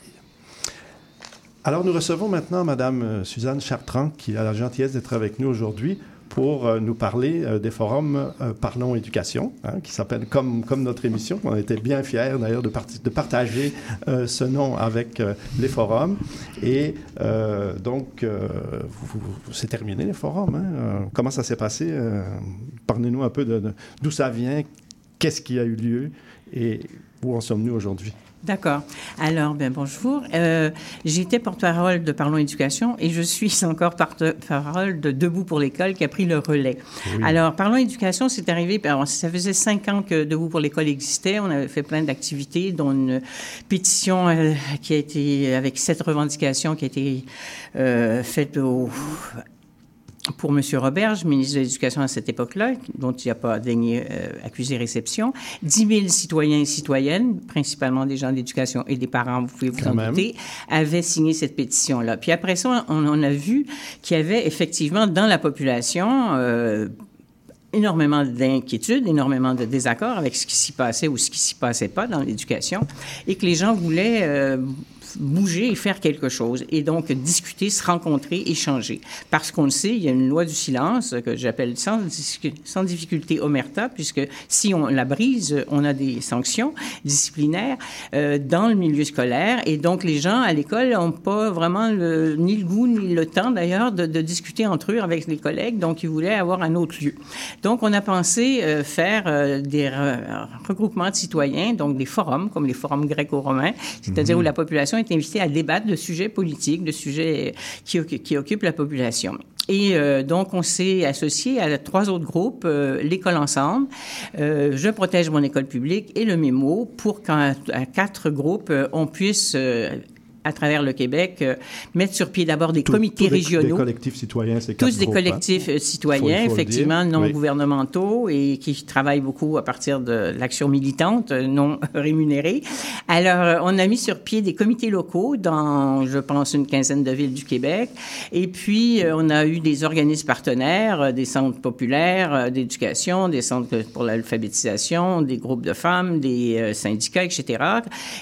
D: Alors, nous recevons maintenant Mme euh, Suzanne Chartrand, qui a la gentillesse d'être avec nous aujourd'hui pour euh, nous parler euh, des forums Parlons Éducation, hein, qui s'appelle comme, comme notre émission. On était bien fiers d'ailleurs de, de partager ce nom avec les forums. Et donc, c'est terminé les forums. hein. Comment ça s'est passé? Parlez-nous un peu de- d'où ça vient, qu'est-ce qui a eu lieu et où en sommes-nous aujourd'hui?
K: D'accord. Alors, ben, bonjour. Euh, J'étais porte-parole de Parlons Éducation et je suis encore porte-parole de Debout pour l'école qui a pris le relais. Alors, Parlons Éducation, c'est arrivé, alors, ça faisait cinq ans que Debout pour l'école existait. On avait fait plein d'activités, dont une pétition euh, qui a été, avec sept revendications, qui a été euh, faite au, pour M. Roberge, ministre de l'Éducation à cette époque-là, dont il n'a pas daigné euh, accuser réception. 10 000 citoyens et citoyennes, principalement des gens d'éducation et des parents, vous pouvez vous
D: Quand
K: en
D: même.
K: douter, avaient signé cette pétition-là. Puis après ça, on, a vu qu'il y avait effectivement dans la population... euh, énormément d'inquiétudes, énormément de désaccords avec ce qui s'y passait ou ce qui s'y passait pas dans l'éducation, et que les gens voulaient euh, bouger et faire quelque chose, et donc discuter, se rencontrer, échanger. Parce qu'on le sait, il y a une loi du silence que j'appelle sans, difficulté omerta, puisque si on la brise, on a des sanctions disciplinaires euh, dans le milieu scolaire, et donc les gens à l'école n'ont pas vraiment le- ni le goût ni le temps d'ailleurs de, de discuter entre eux avec les collègues, donc ils voulaient avoir un autre lieu. Donc on a pensé euh, faire euh, des re- regroupements de citoyens, donc des forums comme les forums gréco-romains, c'est-à-dire où la population est invitée à débattre de sujets politiques, de sujets qui, occu- qui occupent la population. Et euh, donc, on s'est associé à trois autres groupes, euh, l'école ensemble, euh, Je protège mon école publique et le mémo, pour qu'à quatre groupes, on puisse, à travers le Québec, euh, mettre sur pied d'abord des
D: Tout-
K: comités
D: tous des-. Des collectifs citoyens, c'est
K: Tous des
D: groupes, hein.
K: collectifs euh, citoyens,
D: Faut- faut
K: effectivement, non
D: Oui.
K: gouvernementaux et qui travaillent beaucoup à partir de l'action militante euh, non rémunérée. Alors, on a mis sur pied des comités locaux dans, je pense, une quinzaine de villes du Québec. Et puis, on a eu des organismes partenaires, des centres populaires d'éducation, des centres pour l'alphabétisation, des groupes de femmes, des syndicats, etc.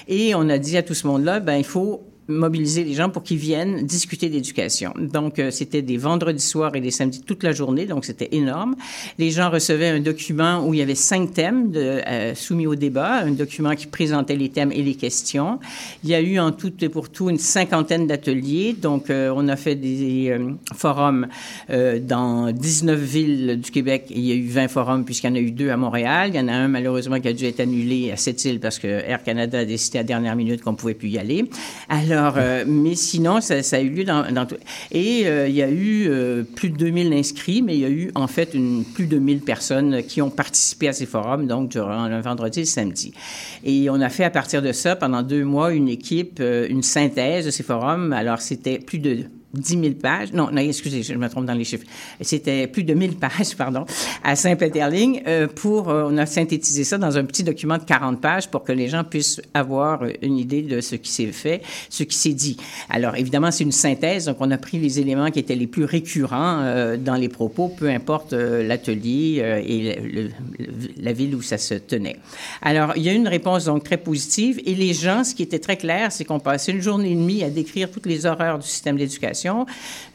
K: Et on a dit à tout ce monde-là, ben, il faut mobiliser les gens pour qu'ils viennent discuter d'éducation. Donc, euh, c'était des vendredis soirs et des samedis toute la journée, donc c'était énorme. Les gens recevaient un document où il y avait cinq thèmes de, euh, soumis au débat, un document qui présentait les thèmes et les questions. Il y a eu en tout et pour tout une cinquantaine d'ateliers, donc euh, on a fait des euh, forums euh, dans 19 villes du Québec. Il y a eu 20 forums puisqu'il y en a eu deux à Montréal. Il y en a un malheureusement qui a dû être annulé à Sept-Îles parce que Air Canada a décidé à dernière minute qu'on pouvait plus y aller. Alors, euh, mais sinon, ça, a eu lieu dans, tout. Et euh, il y a eu euh, plus de 2000 inscrits, mais il y a eu en fait plus de 1000 personnes qui ont participé à ces forums, donc durant le vendredi et le samedi. Et on a fait à partir de ça, pendant deux mois, une équipe, une synthèse de ces forums. Alors, c'était plus de 10 000 pages. Non, non, excusez, je me trompe dans les chiffres. C'était plus de 1000 pages, pardon, à Saint-Péterling. Euh, pour, euh, on a synthétisé ça dans un petit document de 40 pages pour que les gens puissent avoir euh, une idée de ce qui s'est fait, ce qui s'est dit. Alors, évidemment, c'est une synthèse. Donc, on a pris les éléments qui étaient les plus récurrents euh, dans les propos, peu importe euh, l'atelier euh, et le- le- la ville où ça se tenait. Alors, il y a eu une réponse donc très positive. Et les gens, ce qui était très clair, c'est qu'on passait une journée et demie à décrire toutes les horreurs du système d'éducation.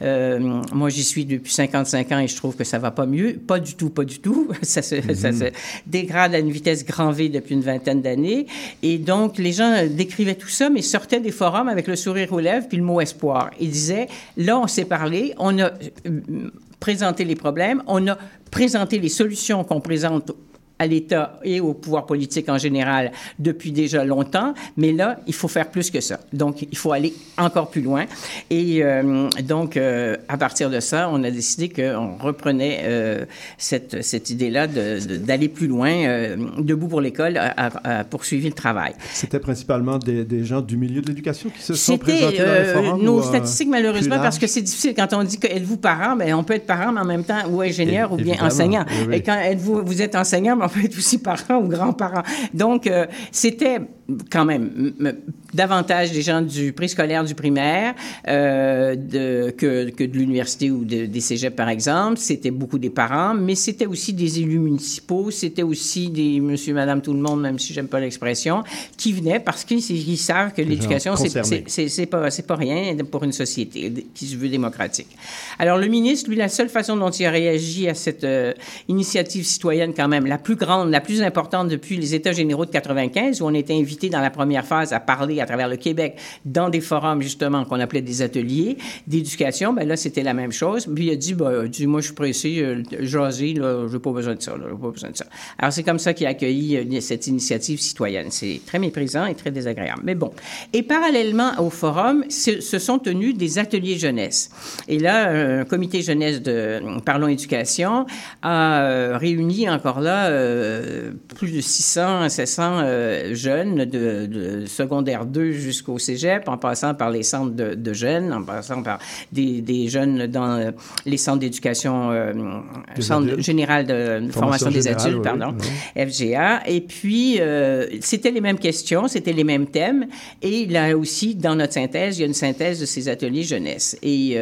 K: Euh, moi, j'y suis depuis 55 ans et je trouve que ça va pas mieux. Pas du tout, pas du tout. Ça se, ça se dégrade à une vitesse grand V depuis une vingtaine d'années. Et donc, les gens décrivaient tout ça, mais sortaient des forums avec le sourire aux lèvres puis le mot espoir. Ils disaient, là, on s'est parlé, on a euh, présenté les problèmes, on a présenté les solutions qu'on présente à l'État et au pouvoir politique en général depuis déjà longtemps, mais là, il faut faire plus que ça. Donc, il faut aller encore plus loin. Et euh, donc, euh, à partir de ça, on a décidé qu'on reprenait euh, cette, cette idée-là d'aller plus loin, euh, debout pour l'école, à, à- à poursuivre le travail.
D: C'était principalement des, des gens du milieu de l'éducation qui se sont présentés dans les
K: euh, nos
D: ou, euh,
K: statistiques, malheureusement, parce que c'est difficile quand on dit que êtes-vous parent, mais on peut être parent, mais en même temps, ou ingénieur, ou bien enseignant.
D: oui, oui.
K: Et quand êtes-vous, vous êtes enseignant, mais on peut être aussi parent ou grand-parent. Donc, euh, c'était quand même davantage des gens du préscolaire, du primaire, euh, de, que, que, de l'université ou de, des cégeps, par exemple. C'était beaucoup des parents, mais c'était aussi des élus municipaux, c'était aussi des monsieur, madame, tout le monde, même si j'aime pas l'expression, qui venaient parce qu'ils savent que l'éducation, c'est pas, pas rien pour une société qui se veut démocratique. Alors, le ministre, lui, la seule façon dont il a réagi à cette euh, initiative citoyenne, quand même, la plus grande, la plus importante depuis les États généraux de 95, où on était invité dans la première phase à parler à travers le Québec dans des forums, justement, qu'on appelait des ateliers d'éducation, ben là, c'était la même chose. Puis il a dit, ben, dit moi, je suis pressé, euh, jaser, là, j'ai pas besoin de ça, j'ai pas besoin de ça. Alors, c'est comme ça qu'il a accueilli euh, cette initiative citoyenne. C'est très méprisant et très désagréable. Mais bon. Et parallèlement au forum, se, sont tenus des ateliers jeunesse. Et là, un comité jeunesse de Parlons Éducation a euh, réuni encore là euh, plus de 600, 700 euh, jeunes de, de secondaire 2 jusqu'au cégep, en passant par les centres de, jeunes, en passant par des, des jeunes dans les centres d'éducation, centre général de formation, des adultes, pardon, FGA. Et puis, c'était les mêmes questions, c'était les mêmes thèmes. Et là aussi, dans notre synthèse, il y a une synthèse de ces ateliers jeunesse. Et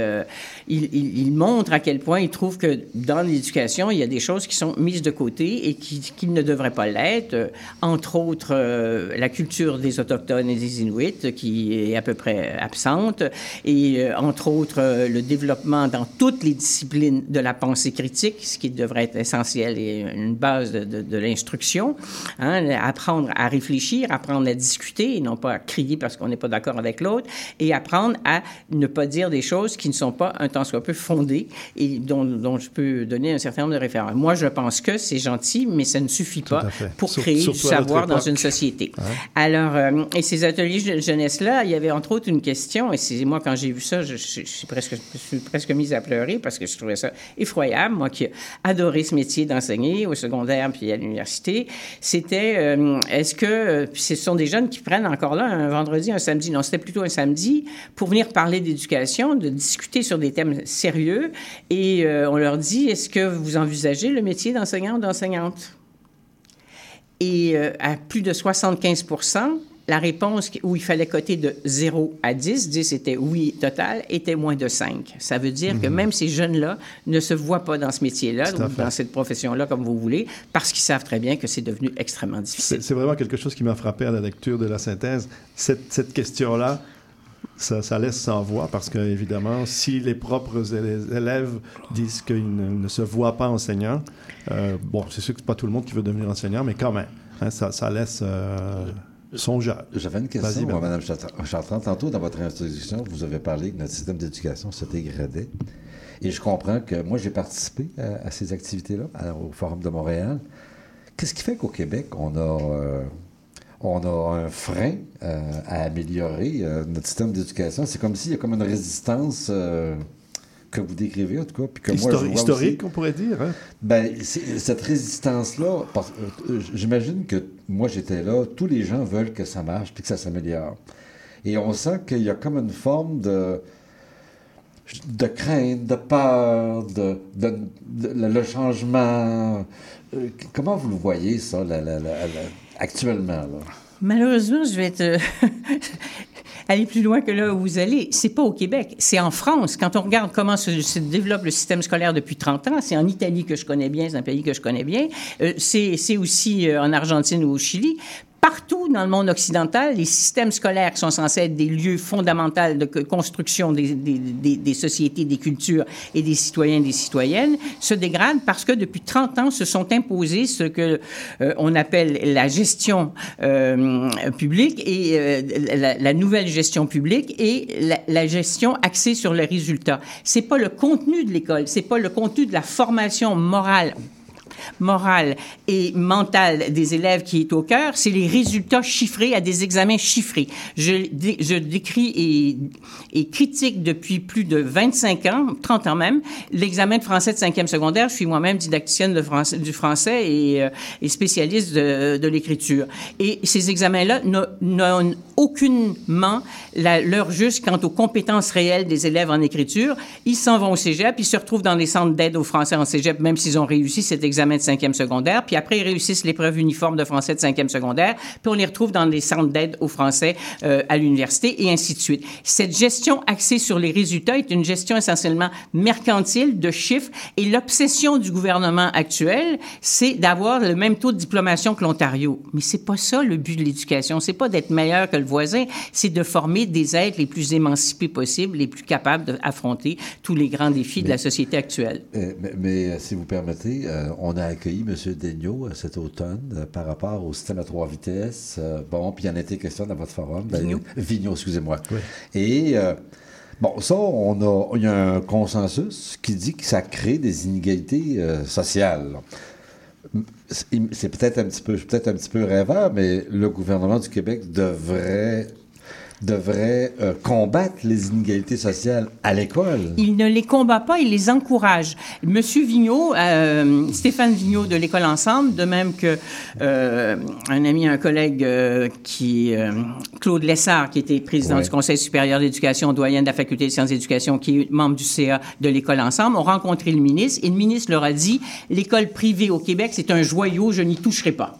K: il, il, montre à quel point il trouve que dans l'éducation, il y a des choses qui sont mises de côté et qui, qui ne devraient pas l'être. Euh, entre autres, euh, la culture des Autochtones et des Inuits, qui est à peu près absente, et euh, entre autres, le développement dans toutes les disciplines de la pensée critique, ce qui devrait être essentiel et une base de, de, de l'instruction. Hein, apprendre à réfléchir, apprendre à discuter, et non pas à crier parce qu'on n'est pas d'accord avec l'autre, et apprendre à ne pas dire des choses qui ne sont pas un tant soit peu fondées et dont, dont je peux donner un certain nombre de références. Moi, je pense que c'est gentil, mais ça ne suffit pas pour créer du savoir dans une société. Alors, euh, et ces ateliers de jeunesse-là, il y avait entre autres une question, et c'est moi, quand j'ai vu ça, je, suis presque, je suis presque mise à pleurer parce que je trouvais ça effroyable, moi qui ai adoré ce métier d'enseigner au secondaire puis à l'université. C'était, euh, est-ce que euh, ce sont des jeunes qui prennent encore là un vendredi, un samedi, non, c'était plutôt un samedi, pour venir parler d'éducation, de discuter sur des thèmes sérieux, et on leur dit, est-ce que vous envisagez le métier d'enseignant ou d'enseignante? Et euh, à plus de 75% la réponse où il fallait coter de 0 à 10, 10 était oui total, était moins de 5. Ça veut dire que mhm. même ces jeunes-là ne se voient pas dans ce métier-là, ou dans cette profession-là, comme vous voulez, parce qu'ils savent très bien que c'est devenu extrêmement difficile.
D: C'est vraiment quelque chose qui m'a frappé à la lecture de la synthèse. Cette, cette question-là, ça, laisse sans voix parce que, évidemment, si les propres élèves disent qu'ils ne, se voient pas enseignants, euh, bon, c'est sûr que c'est pas tout le monde qui veut devenir enseignant, mais quand même, hein, ça, laisse euh, songeur.
E: J'avais une question, moi, Mme Chartrand. Tantôt, dans votre introduction, vous avez parlé que notre système d'éducation se dégradait. Et je comprends que moi, j'ai participé à, ces activités-là, au Forum de Montréal. Qu'est-ce qui fait qu'au Québec, on a... Euh, on a un frein euh, à améliorer euh, notre système d'éducation. C'est comme s'il y a comme une résistance euh, que vous décrivez, en tout cas. Puis que
D: moi, je historique, on pourrait dire. Hein?
E: Ben, cette résistance-là, j'imagine que moi, j'étais là, tous les gens veulent que ça marche puis que ça s'améliore. Et on sent qu'il y a comme une forme de de crainte, de peur, de, le changement. comment vous le voyez, ça, la, actuellement?
K: Malheureusement, je vais aller plus loin que là où vous allez. C'est pas au Québec, c'est en France. Quand on regarde comment se, développe le système scolaire depuis 30 ans, c'est en Italie que je connais bien, c'est un pays que je connais bien. Euh, c'est aussi euh, en Argentine ou au Chili partout dans le monde occidental, les systèmes scolaires qui sont censés être des lieux fondamentaux de construction des, sociétés, des cultures et des citoyens et des citoyennes se dégradent parce que depuis 30 ans se sont imposés ce que euh, on appelle la gestion euh, publique et euh, la, nouvelle gestion publique et la, gestion axée sur les résultats. C'est pas le contenu de l'école, c'est pas le contenu de la formation morale morale et mentale des élèves qui est au cœur, c'est les résultats chiffrés à des examens chiffrés. Je, décris et, critique depuis plus de 25 ans, 30 ans même, l'examen de français de cinquième secondaire. Je suis moi-même didacticienne de français, du français et, euh, spécialiste de, l'écriture. Et ces examens-là n'ont aucunement leur juste quant aux compétences réelles des élèves en écriture. Ils s'en vont au cégep, ils se retrouvent dans les centres d'aide aux français en cégep, même s'ils ont réussi cet examen de cinquième secondaire, puis après, ils réussissent l'épreuve uniforme de français de cinquième secondaire, puis on les retrouve dans des centres d'aide au français euh, à l'université, et ainsi de suite. Cette gestion axée sur les résultats est une gestion essentiellement mercantile de chiffres, et l'obsession du gouvernement actuel, c'est d'avoir le même taux de diplomation que l'Ontario. Mais c'est pas ça le but de l'éducation. C'est pas d'être meilleur que le voisin, c'est de former des êtres les plus émancipés possibles, les plus capables d'affronter tous les grands défis de la société actuelle.
E: Mais, mais- mais, euh, si vous permettez, euh, on a accueilli M. Daigneault euh, cet automne euh, par rapport au système à trois vitesses. euh, bon, puis il y en a été question dans votre forum. Ben,
K: Vigneault.
E: Vigneault, excusez-moi. Et bon, ça, on a, il y a un consensus qui dit que ça crée des inégalités euh, sociales. C'est peut-être un petit peu, peut-être un petit peu rêveur, mais le gouvernement du Québec devrait devrait euh, combattre les inégalités sociales à l'école.
K: Il ne les combat pas, il les encourage. Monsieur Vigneault, euh, Stéphane Vigneault de l'École Ensemble, de même que euh, un ami, un collègue euh, qui, euh, Claude Lessard, qui était président
E: Ouais.
K: du Conseil supérieur d'éducation, doyen de la Faculté des sciences d'éducation, qui est membre du CA de l'École Ensemble, ont rencontré le ministre et le ministre leur a dit, l'école privée au Québec, c'est un joyau, je n'y toucherai pas.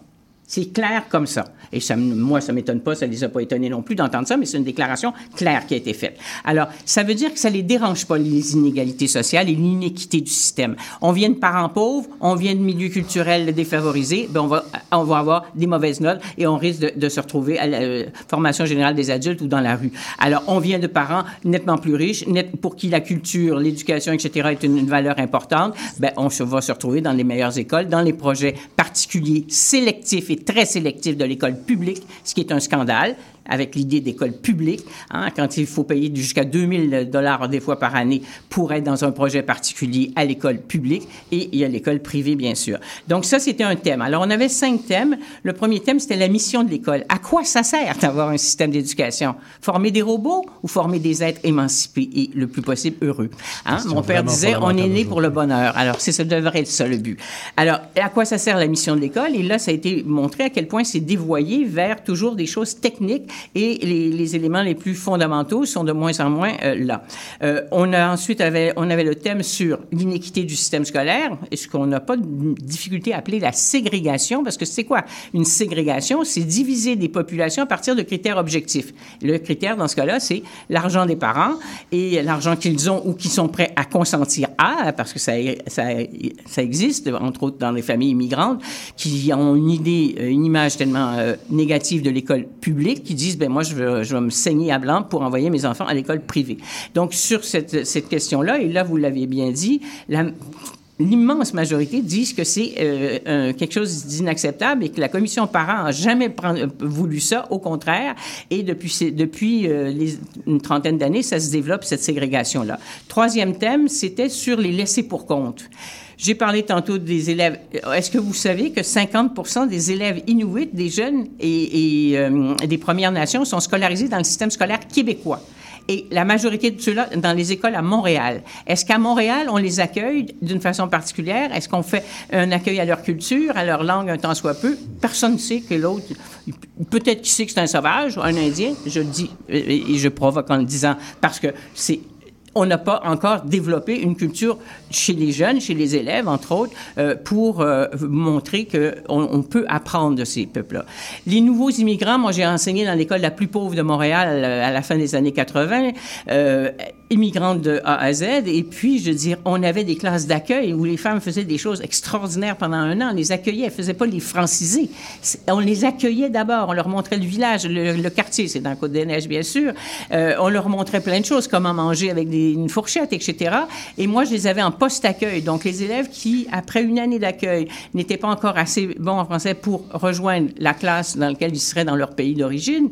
K: C'est clair comme ça. Et moi, ça m'étonne pas, ça les a pas étonnés non plus d'entendre ça, mais c'est une déclaration claire qui a été faite. Alors, ça veut dire que ça les dérange pas, les inégalités sociales et l'inéquité du système. On vient de parents pauvres, on vient de milieux culturels défavorisés, ben on va, on va avoir des mauvaises notes et on risque de, se retrouver à la euh, formation générale des adultes ou dans la rue. Alors, on vient de parents nettement plus riches, pour qui la culture, l'éducation, etc. est une, une valeur importante. Ben, on se, va se retrouver dans les meilleures écoles, dans les projets particuliers, sélectifs et très sélectifs de l'école publique, ce qui est un scandale avec l'idée d'école publique, hein, quand il faut payer jusqu'à 2000 dollars des fois par année pour être dans un projet particulier à l'école publique et il y a l'école privée, bien sûr. Donc ça, c'était un thème. Alors, on avait cinq thèmes. Le premier thème, c'était la mission de l'école. À quoi ça sert d'avoir un système d'éducation? Former des robots ou former des êtres émancipés et le plus possible heureux? Hein? Mon père disait, on est né pour le bonheur. Alors, c'est ça devrait être ça le but. Alors, à quoi ça sert la mission de l'école? Et là, ça a été montré à quel point c'est dévoyé vers toujours des choses techniques et les, éléments les plus fondamentaux sont de moins en moins euh, là. Euh, on a ensuite avait, on avait le thème sur l'inéquité du système scolaire, et ce qu'on n'a pas de difficulté à appeler la ségrégation, parce que c'est quoi une ségrégation? C'est diviser des populations à partir de critères objectifs. Le critère, dans ce cas-là, c'est l'argent des parents et l'argent qu'ils ont ou qu'ils sont prêts à consentir à, parce que ça, ça, ça existe, entre autres dans les familles immigrantes, qui ont une idée, une image tellement euh, négative de l'école publique, qui disent, ben moi, je vais, je vais me saigner à blanc pour envoyer mes enfants à l'école privée. Donc, sur cette, cette question-là, et là, vous l'avez bien dit, L'immense majorité disent que c'est euh, quelque chose d'inacceptable et que la commission parents n'a jamais voulu ça, au contraire. Et depuis, depuis euh, une trentaine d'années, ça se développe, cette ségrégation-là. Troisième thème, c'était sur les laissés pour compte. J'ai parlé tantôt des élèves. Est-ce que vous savez que 50% des élèves inuits, des jeunes et, euh, des Premières Nations sont scolarisés dans le système scolaire québécois? Et la majorité de ceux-là dans les écoles à Montréal. Est-ce qu'à Montréal, on les accueille d'une façon particulière? Est-ce qu'on fait un accueil à leur culture, à leur langue, un temps soit peu? Personne ne sait que l'autre, peut-être qu'il sait que c'est un sauvage, un Indien, je le dis, et je provoque en le disant, parce que c'est on n'a pas encore développé une culture chez les jeunes, chez les élèves, entre autres, euh, pour euh, montrer qu'on on peut apprendre de ces peuples-là. Les nouveaux immigrants, moi j'ai enseigné dans l'école la plus pauvre de Montréal euh, à la fin des années 80, euh, immigrantes de A à Z, et puis, je veux dire, on avait des classes d'accueil où les femmes faisaient des choses extraordinaires pendant un an, on les accueillait, elles ne faisaient pas les franciser. On les accueillait d'abord, on leur montrait le village, le, quartier, c'est dans Côte-des-Neiges, bien sûr. Euh, on leur montrait plein de choses, comment manger avec une fourchette, etc. Et moi, je les avais en post-accueil. Donc, les élèves qui, après une année d'accueil, n'étaient pas encore assez bons en français pour rejoindre la classe dans laquelle ils seraient dans leur pays d'origine,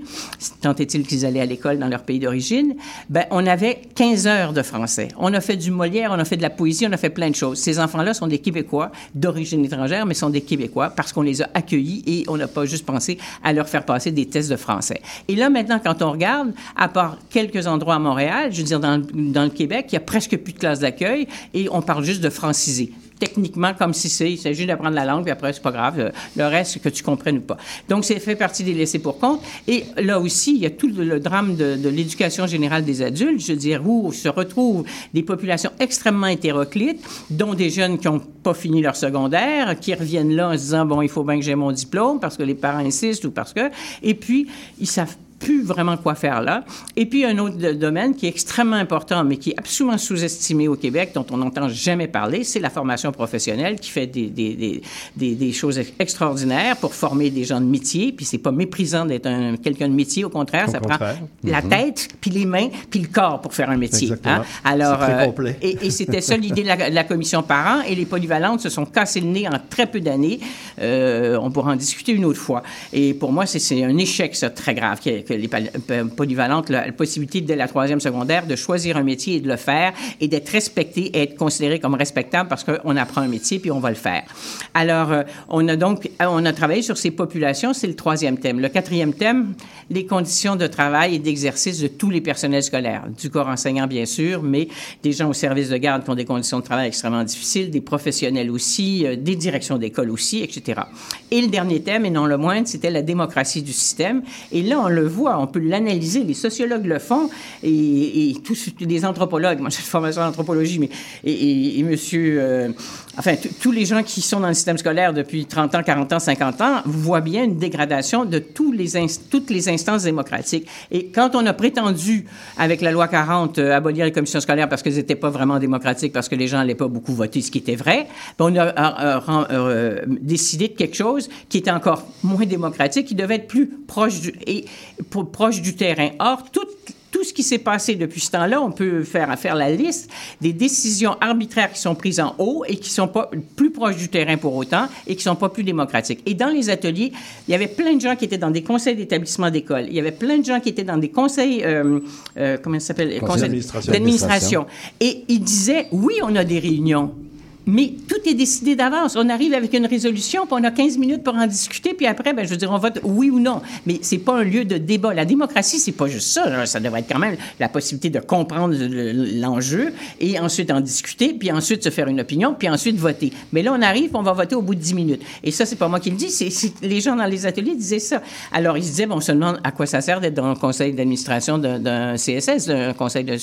K: tant est-il qu'ils allaient à l'école dans leur pays d'origine, ben, on avait 15 heures de français. On a fait du Molière, on a fait de la poésie, on a fait plein de choses. Ces enfants-là sont des Québécois d'origine étrangère, mais sont des Québécois parce qu'on les a accueillis et on n'a pas juste pensé à leur faire passer des tests de français. Et là, maintenant, quand on regarde, à part quelques endroits à Montréal, je veux dire, dans, dans le Québec, il y a presque plus de classes d'accueil et on parle juste de franciser. Techniquement comme si c'est, il s'agit d'apprendre la langue, puis après, c'est pas grave, le, reste, que tu comprennes ou pas. Donc, c'est fait partie des laissés pour compte. Et là aussi, il y a tout le, drame de, de l'éducation générale des adultes, je veux dire, où se retrouvent des populations extrêmement hétéroclites, dont des jeunes qui n'ont pas fini leur secondaire, qui reviennent là en se disant, bon, il faut bien que j'ai mon diplôme parce que les parents insistent ou parce que... Et puis, ils savent plus vraiment quoi faire là. Et puis, un autre domaine qui est extrêmement important, mais qui est absolument sous-estimé au Québec, dont on n'entend jamais parler, c'est la formation professionnelle qui fait des, des, des, des, choses extraordinaires pour former des gens de métier. Puis, c'est pas méprisant d'être un, quelqu'un de métier. Au contraire,
D: Au
K: ça
D: contraire.
K: prend la
D: Mhm.
K: tête, puis les mains, puis le corps pour faire un métier. Hein. Alors,
D: C'est très
K: euh,
D: complet.
K: et, et c'était ça l'idée de la, de la commission parents. Et les polyvalentes se sont cassées le nez en très peu d'années. Euh, on pourra en discuter une autre fois. Et pour moi, c'est- c'est un échec, ça, très grave, que les p- polyvalentes, la, possibilité dès la troisième secondaire de choisir un métier et de le faire et d'être respecté et être considéré comme respectable parce qu'on apprend un métier puis on va le faire. Alors, euh, on a donc, euh, on a travaillé sur ces populations, c'est le troisième thème. Le quatrième thème, les conditions de travail et d'exercice de tous les personnels scolaires, du corps enseignant bien sûr, mais des gens au service de garde qui ont des conditions de travail extrêmement difficiles, des professionnels aussi, euh, des directions d'école aussi, etc. Et le dernier thème, et non le moindre, c'était la démocratie du système. Et là, on le on peut l'analyser, les sociologues le font, et, tous les anthropologues, moi j'ai une formation en anthropologie, mais et, et- monsieur, euh, enfin, tous les gens qui sont dans le système scolaire depuis 30 ans, 40 ans, 50 ans voient bien une dégradation de tous les toutes les instances démocratiques. Et quand on a prétendu, avec la loi 40, euh, abolir les commissions scolaires parce qu'elles n'étaient pas vraiment démocratiques, parce que les gens n'allaient pas beaucoup voter, ce qui était vrai, ben, on a euh, décidé de quelque chose qui était encore moins démocratique, qui devait être plus proche du, et, pro- proche du terrain. Or, tout, tout ce qui s'est passé depuis ce temps-là, on peut faire, faire la liste des décisions arbitraires qui sont prises en haut et qui sont pas plus proches du terrain pour autant et qui sont pas plus démocratiques. Et dans les ateliers, il y avait plein de gens qui étaient dans des conseils d'établissement d'école. Il y avait plein de gens qui étaient dans des conseils, euh, euh, comment ça s'appelle?
D: Conseil d'administration.
K: Et ils disaient, oui, on a des réunions. Mais tout est décidé d'avance. On arrive avec une résolution, puis on a 15 minutes pour en discuter, puis après, ben, je veux dire, on vote oui ou non. Mais c'est pas un lieu de débat. La démocratie, c'est pas juste ça. là. Ça devrait être quand même la possibilité de comprendre le- l'enjeu et ensuite en discuter, puis ensuite se faire une opinion, puis ensuite voter. Mais là, on arrive, on va voter au bout de 10 minutes. Et ça, c'est pas moi qui le dis, c'est les gens dans les ateliers disaient ça. Alors, ils se disaient, bon, on se demande à quoi ça sert d'être dans le conseil d'administration d'un d'un CSS, d'un conseil de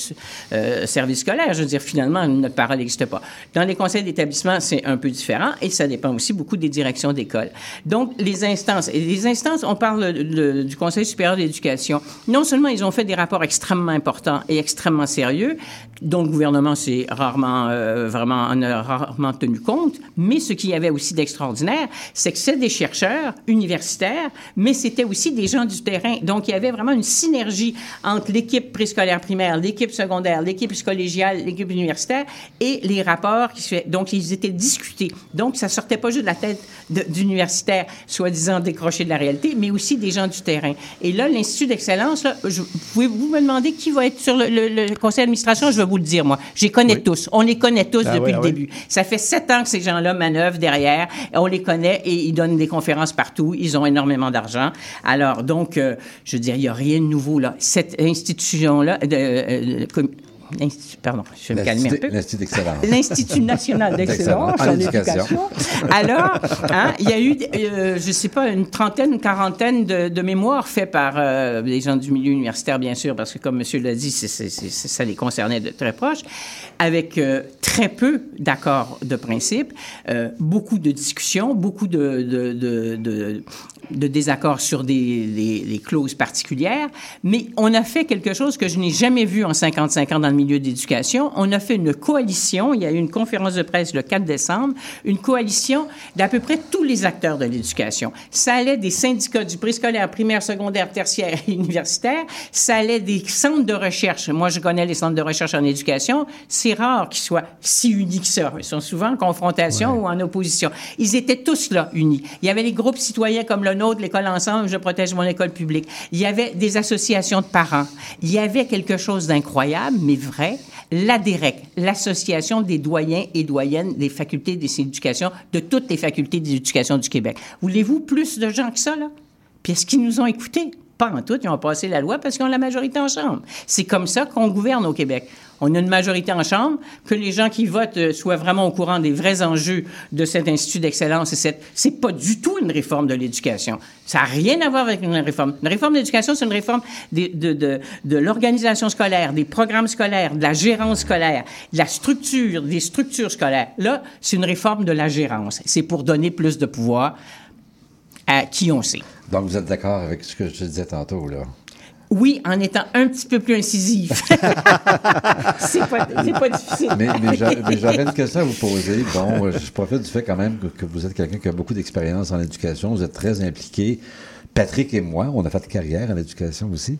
K: euh, service scolaire. Je veux dire, finalement, notre parole n'existe pas. Dans les conseils d'établissement, c'est un peu différent et ça dépend aussi beaucoup des directions d'école. Donc, les instances, les instances, on parle le- du Conseil supérieur d'éducation. Non seulement ils ont fait des rapports extrêmement importants et extrêmement sérieux, dont le gouvernement s'est rarement, euh, vraiment, en a rarement tenu compte, mais ce qu'il y avait aussi d'extraordinaire, c'est que c'est des chercheurs universitaires, mais c'était aussi des gens du terrain. Donc, il y avait vraiment une synergie entre l'équipe préscolaire primaire, l'équipe secondaire, l'équipe collégiale, l'équipe universitaire et les rapports qui se fait. Donc, ils étaient discutés. Donc, ça sortait pas juste de la tête d'universitaires, soi-disant décrochés de la réalité, mais aussi des gens du terrain. Et là, l'Institut d'excellence, pouvez-vous me demander qui va être sur le, le- le conseil d'administration? Je vais vous le dire, moi. Je les connais tous. On les connaît tous
D: Ah
K: depuis
D: oui,
K: le
D: ah oui.
K: début. Ça fait sept ans que ces gens-là manœuvrent derrière. On les connaît et ils donnent des conférences partout. Ils ont énormément d'argent. Alors, donc, euh, je veux dire, il n'y a rien de nouveau là. Cette institution-là, de, euh, pardon, je vais me calmer un
E: L'Institut
K: peu.
E: l'Institut d'excellence.
K: L'Institut national d'excellence
E: En
K: en
E: éducation.
K: éducation. Alors, hein, il y a eu, euh, je ne sais pas, une trentaine, une quarantaine de, de mémoires faits par euh, les gens du milieu universitaire, bien sûr, parce que comme monsieur l'a dit, ça les concernait de très proche, avec euh, très peu d'accords de principe, euh, beaucoup de discussions, beaucoup de, de, de, de- de désaccords sur des, des- des clauses particulières, mais on a fait quelque chose que je n'ai jamais vu en 55 ans dans le milieu d'éducation. On a fait une coalition, il y a eu une conférence de presse le 4 décembre, une coalition d'à peu près tous les acteurs de l'éducation. Ça allait des syndicats du préscolaire, primaire, secondaire, tertiaire et universitaire, ça allait des centres de recherche. Moi, je connais les centres de recherche en éducation. C'est rare qu'ils soient si unis que ça. Ils sont souvent en confrontation ou en opposition. Ils étaient tous là, unis. Il y avait les groupes citoyens comme le nôtre, l'école ensemble, je protège mon école publique. Il y avait des associations de parents. Il y avait quelque chose d'incroyable, mais vrai. L'ADEREC, l'Association des doyens et doyennes des facultés d'éducation, de toutes les facultés d'éducation du Québec. Voulez-vous plus de gens que ça, là? Puis est-ce qu'ils nous ont écoutés? Pas en tout, ils ont passé la loi parce qu'ils ont la majorité en Chambre. C'est comme ça qu'on gouverne au Québec. On a une majorité en Chambre, que les gens qui votent euh, soient vraiment au courant des vrais enjeux de cet Institut d'excellence. Et cette, c'est pas du tout une réforme de l'éducation. Ça n'a rien à voir avec une réforme. Une réforme de l'éducation, c'est une réforme des- de, de, de l'organisation scolaire, des programmes scolaires, de la gérance scolaire, de la structure, des structures scolaires. Là, c'est une réforme de la gérance. C'est pour donner plus de pouvoir à qui on sait.
E: Donc, vous êtes d'accord avec ce que je disais tantôt, là?
K: Oui, en étant un petit peu plus incisif. c'est pas, pas difficile.
E: Mais, mais j'a- mais j'avais une question à vous poser. Bon, euh, je profite du fait quand même que, que vous êtes quelqu'un qui a beaucoup d'expérience en éducation. Vous êtes très impliqué. Patrick et moi, on a fait carrière en éducation aussi.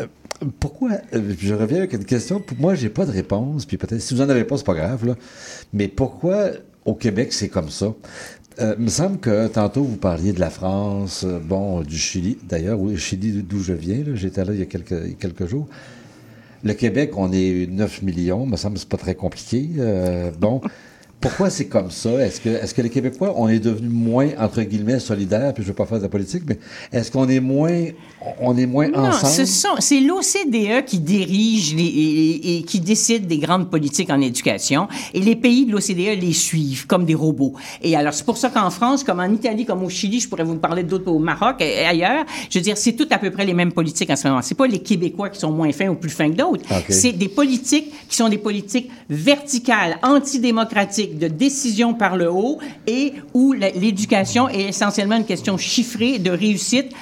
E: Euh, pourquoi euh, Je reviens avec une question. Pour moi, j'ai pas de réponse. Puis peut-être si vous en avez pas, c'est pas grave. Là. Mais pourquoi au Québec c'est comme ça? Euh, Il me semble que tantôt vous parliez de la France, euh, bon, du Chili. D'ailleurs, le Chili d'où je viens. J'étais là il y a quelques, il jours. Le Québec, on est 9 millions, me semble que c'est pas très compliqué. Euh, bon, pourquoi c'est comme ça? Est-ce que, est-ce que les Québécois, on est devenus moins, entre guillemets, solidaires, puis je veux pas faire de la politique, mais est-ce qu'on est moins, on est moins
K: Non,
E: ensemble?
K: ce sont, c'est l'OCDE qui dirige les, et, et qui décide des grandes politiques en éducation, et les pays de l'OCDE les suivent comme des robots. Et alors, c'est pour ça qu'en France, comme en Italie, comme au Chili, je pourrais vous parler d'autres au Maroc et ailleurs, je veux dire, c'est tout à peu près les mêmes politiques en ce moment. C'est pas les Québécois qui sont moins fins ou plus fins que d'autres. C'est des politiques qui sont des politiques verticales, antidémocratiques, de décision par le haut, et où l'éducation est essentiellement une question chiffrée de réussite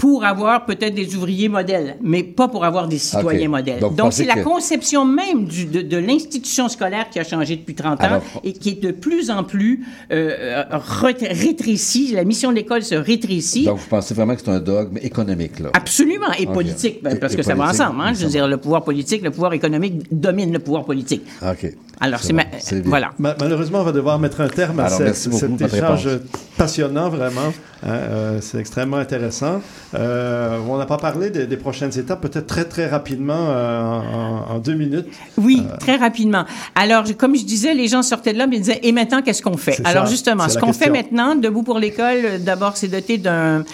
K: pour avoir peut-être des ouvriers modèles, mais pas pour avoir des citoyens modèles.
E: Donc,
K: c'est la
E: que-
K: conception même du- de, de l'institution scolaire qui a changé depuis 30 ans
E: Alors-
K: et qui est de plus en plus euh, ret- rétrécie. La mission de l'école se rétrécit.
E: Donc, vous pensez vraiment que c'est un dogme économique, là?
K: Absolument, et
E: OK.
K: politique, ben,
E: Et-
K: parce
E: et
K: que ça va ensemble. Hein? Je veux dire, le pouvoir politique, le pouvoir économique domine le pouvoir politique.
E: OK.
K: Alors, c'est
E: bon,
K: ma- voilà.
D: Ma- malheureusement, on va devoir mettre un terme à cette-
E: beaucoup
D: cet échange
E: réponse.
D: passionnant, vraiment. Hein, euh, c'est extrêmement intéressant. Euh, on n'a pas parlé des, des prochaines étapes, peut-être très, très rapidement, euh, en, deux minutes.
K: Oui, très rapidement. Alors, comme je disais, les gens sortaient de là et me disaient, et maintenant, qu'est-ce qu'on fait? Alors,
D: ça,
K: justement, ce qu'on fait maintenant, Debout pour l'école, euh, d'abord, c'est doté d'un,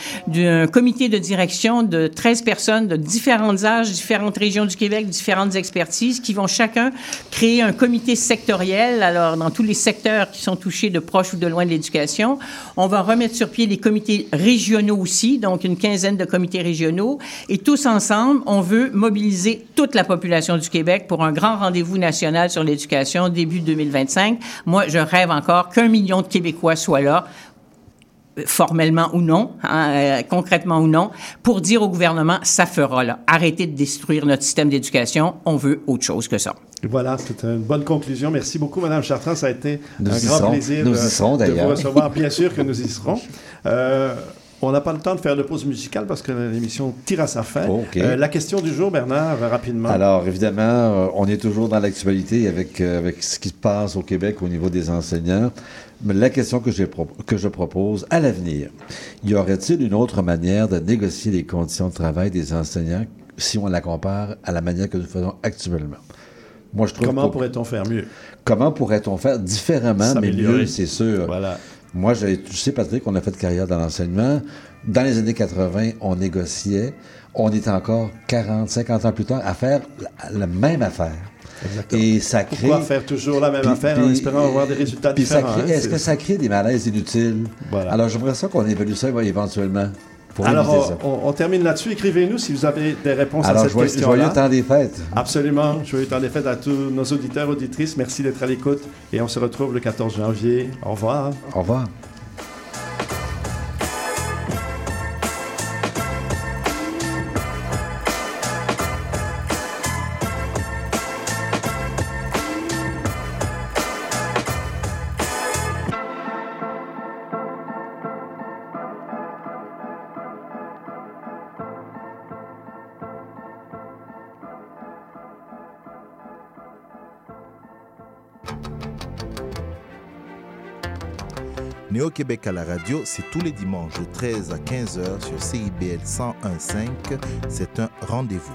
K: comité de direction de 13 personnes de différents âges, différentes régions du Québec, différentes expertises, qui vont chacun créer un comité sectoriel, alors, dans tous les secteurs qui sont touchés de proche ou de loin de l'éducation. On va remettre sur pied les comités régionaux aussi, donc une quinzaine de comités régionaux. Et tous ensemble, on veut mobiliser toute la population du Québec pour un grand rendez-vous national sur l'éducation début 2025. Moi, je rêve encore qu'un million de Québécois soient là euh, formellement ou non, hein, euh, concrètement ou non, pour dire au gouvernement, ça fera là. Arrêtez de détruire notre système d'éducation. On veut autre chose que ça.
D: Voilà, c'est une bonne conclusion. Merci beaucoup, Madame Chartrand. Ça a été
E: Nous
D: un grand
E: serons.
D: plaisir
E: Nous
D: de,
E: y serons,
D: de vous recevoir. Bien sûr que nous y serons. Euh, on n'a pas le temps de faire de pause musicale parce que l'émission tire à sa fin. Euh, la question du jour, Bernard, rapidement.
E: Alors, évidemment, euh, on est toujours dans l'actualité avec, euh, avec ce qui se passe au Québec au niveau des enseignants. Mais la question que, j'ai pro- que je propose, à l'avenir, y aurait-il une autre manière de négocier les conditions de travail des enseignants si on la compare à la manière que nous faisons actuellement? Moi, je trouve
D: Comment pourrait-on faire mieux?
E: Comment pourrait-on faire différemment, mais mieux, c'est sûr.
D: Voilà.
E: Moi, tu sais, Patrick, on a fait carrière dans l'enseignement. Dans les années 80, on négociait. On est encore 40, 50 ans plus tard à faire la, la même affaire. Et ça crée.
D: Pourquoi faire toujours la même
E: Puis-
D: affaire en
E: puis-
D: espérant avoir des résultats différents? hein?
E: Est-ce que ça crée des malaises inutiles?
D: Voilà.
E: Alors, j'aimerais ça qu'on évalue ça éventuellement. Pour
D: Alors,
E: ça.
D: on, termine là-dessus. Écrivez-nous si vous avez des réponses
E: Alors,
D: à cette
E: joyeux,
D: question-là.
E: joyeux temps des fêtes.
D: Absolument. Joyeux temps des fêtes à tous nos auditeurs, auditrices. Merci d'être à l'écoute. Et on se retrouve le 14 janvier. Au revoir.
E: Au revoir.
G: Néo-Québec à la radio, c'est tous les dimanches de 13 à 15h sur CIBL 101.5. C'est un rendez-vous.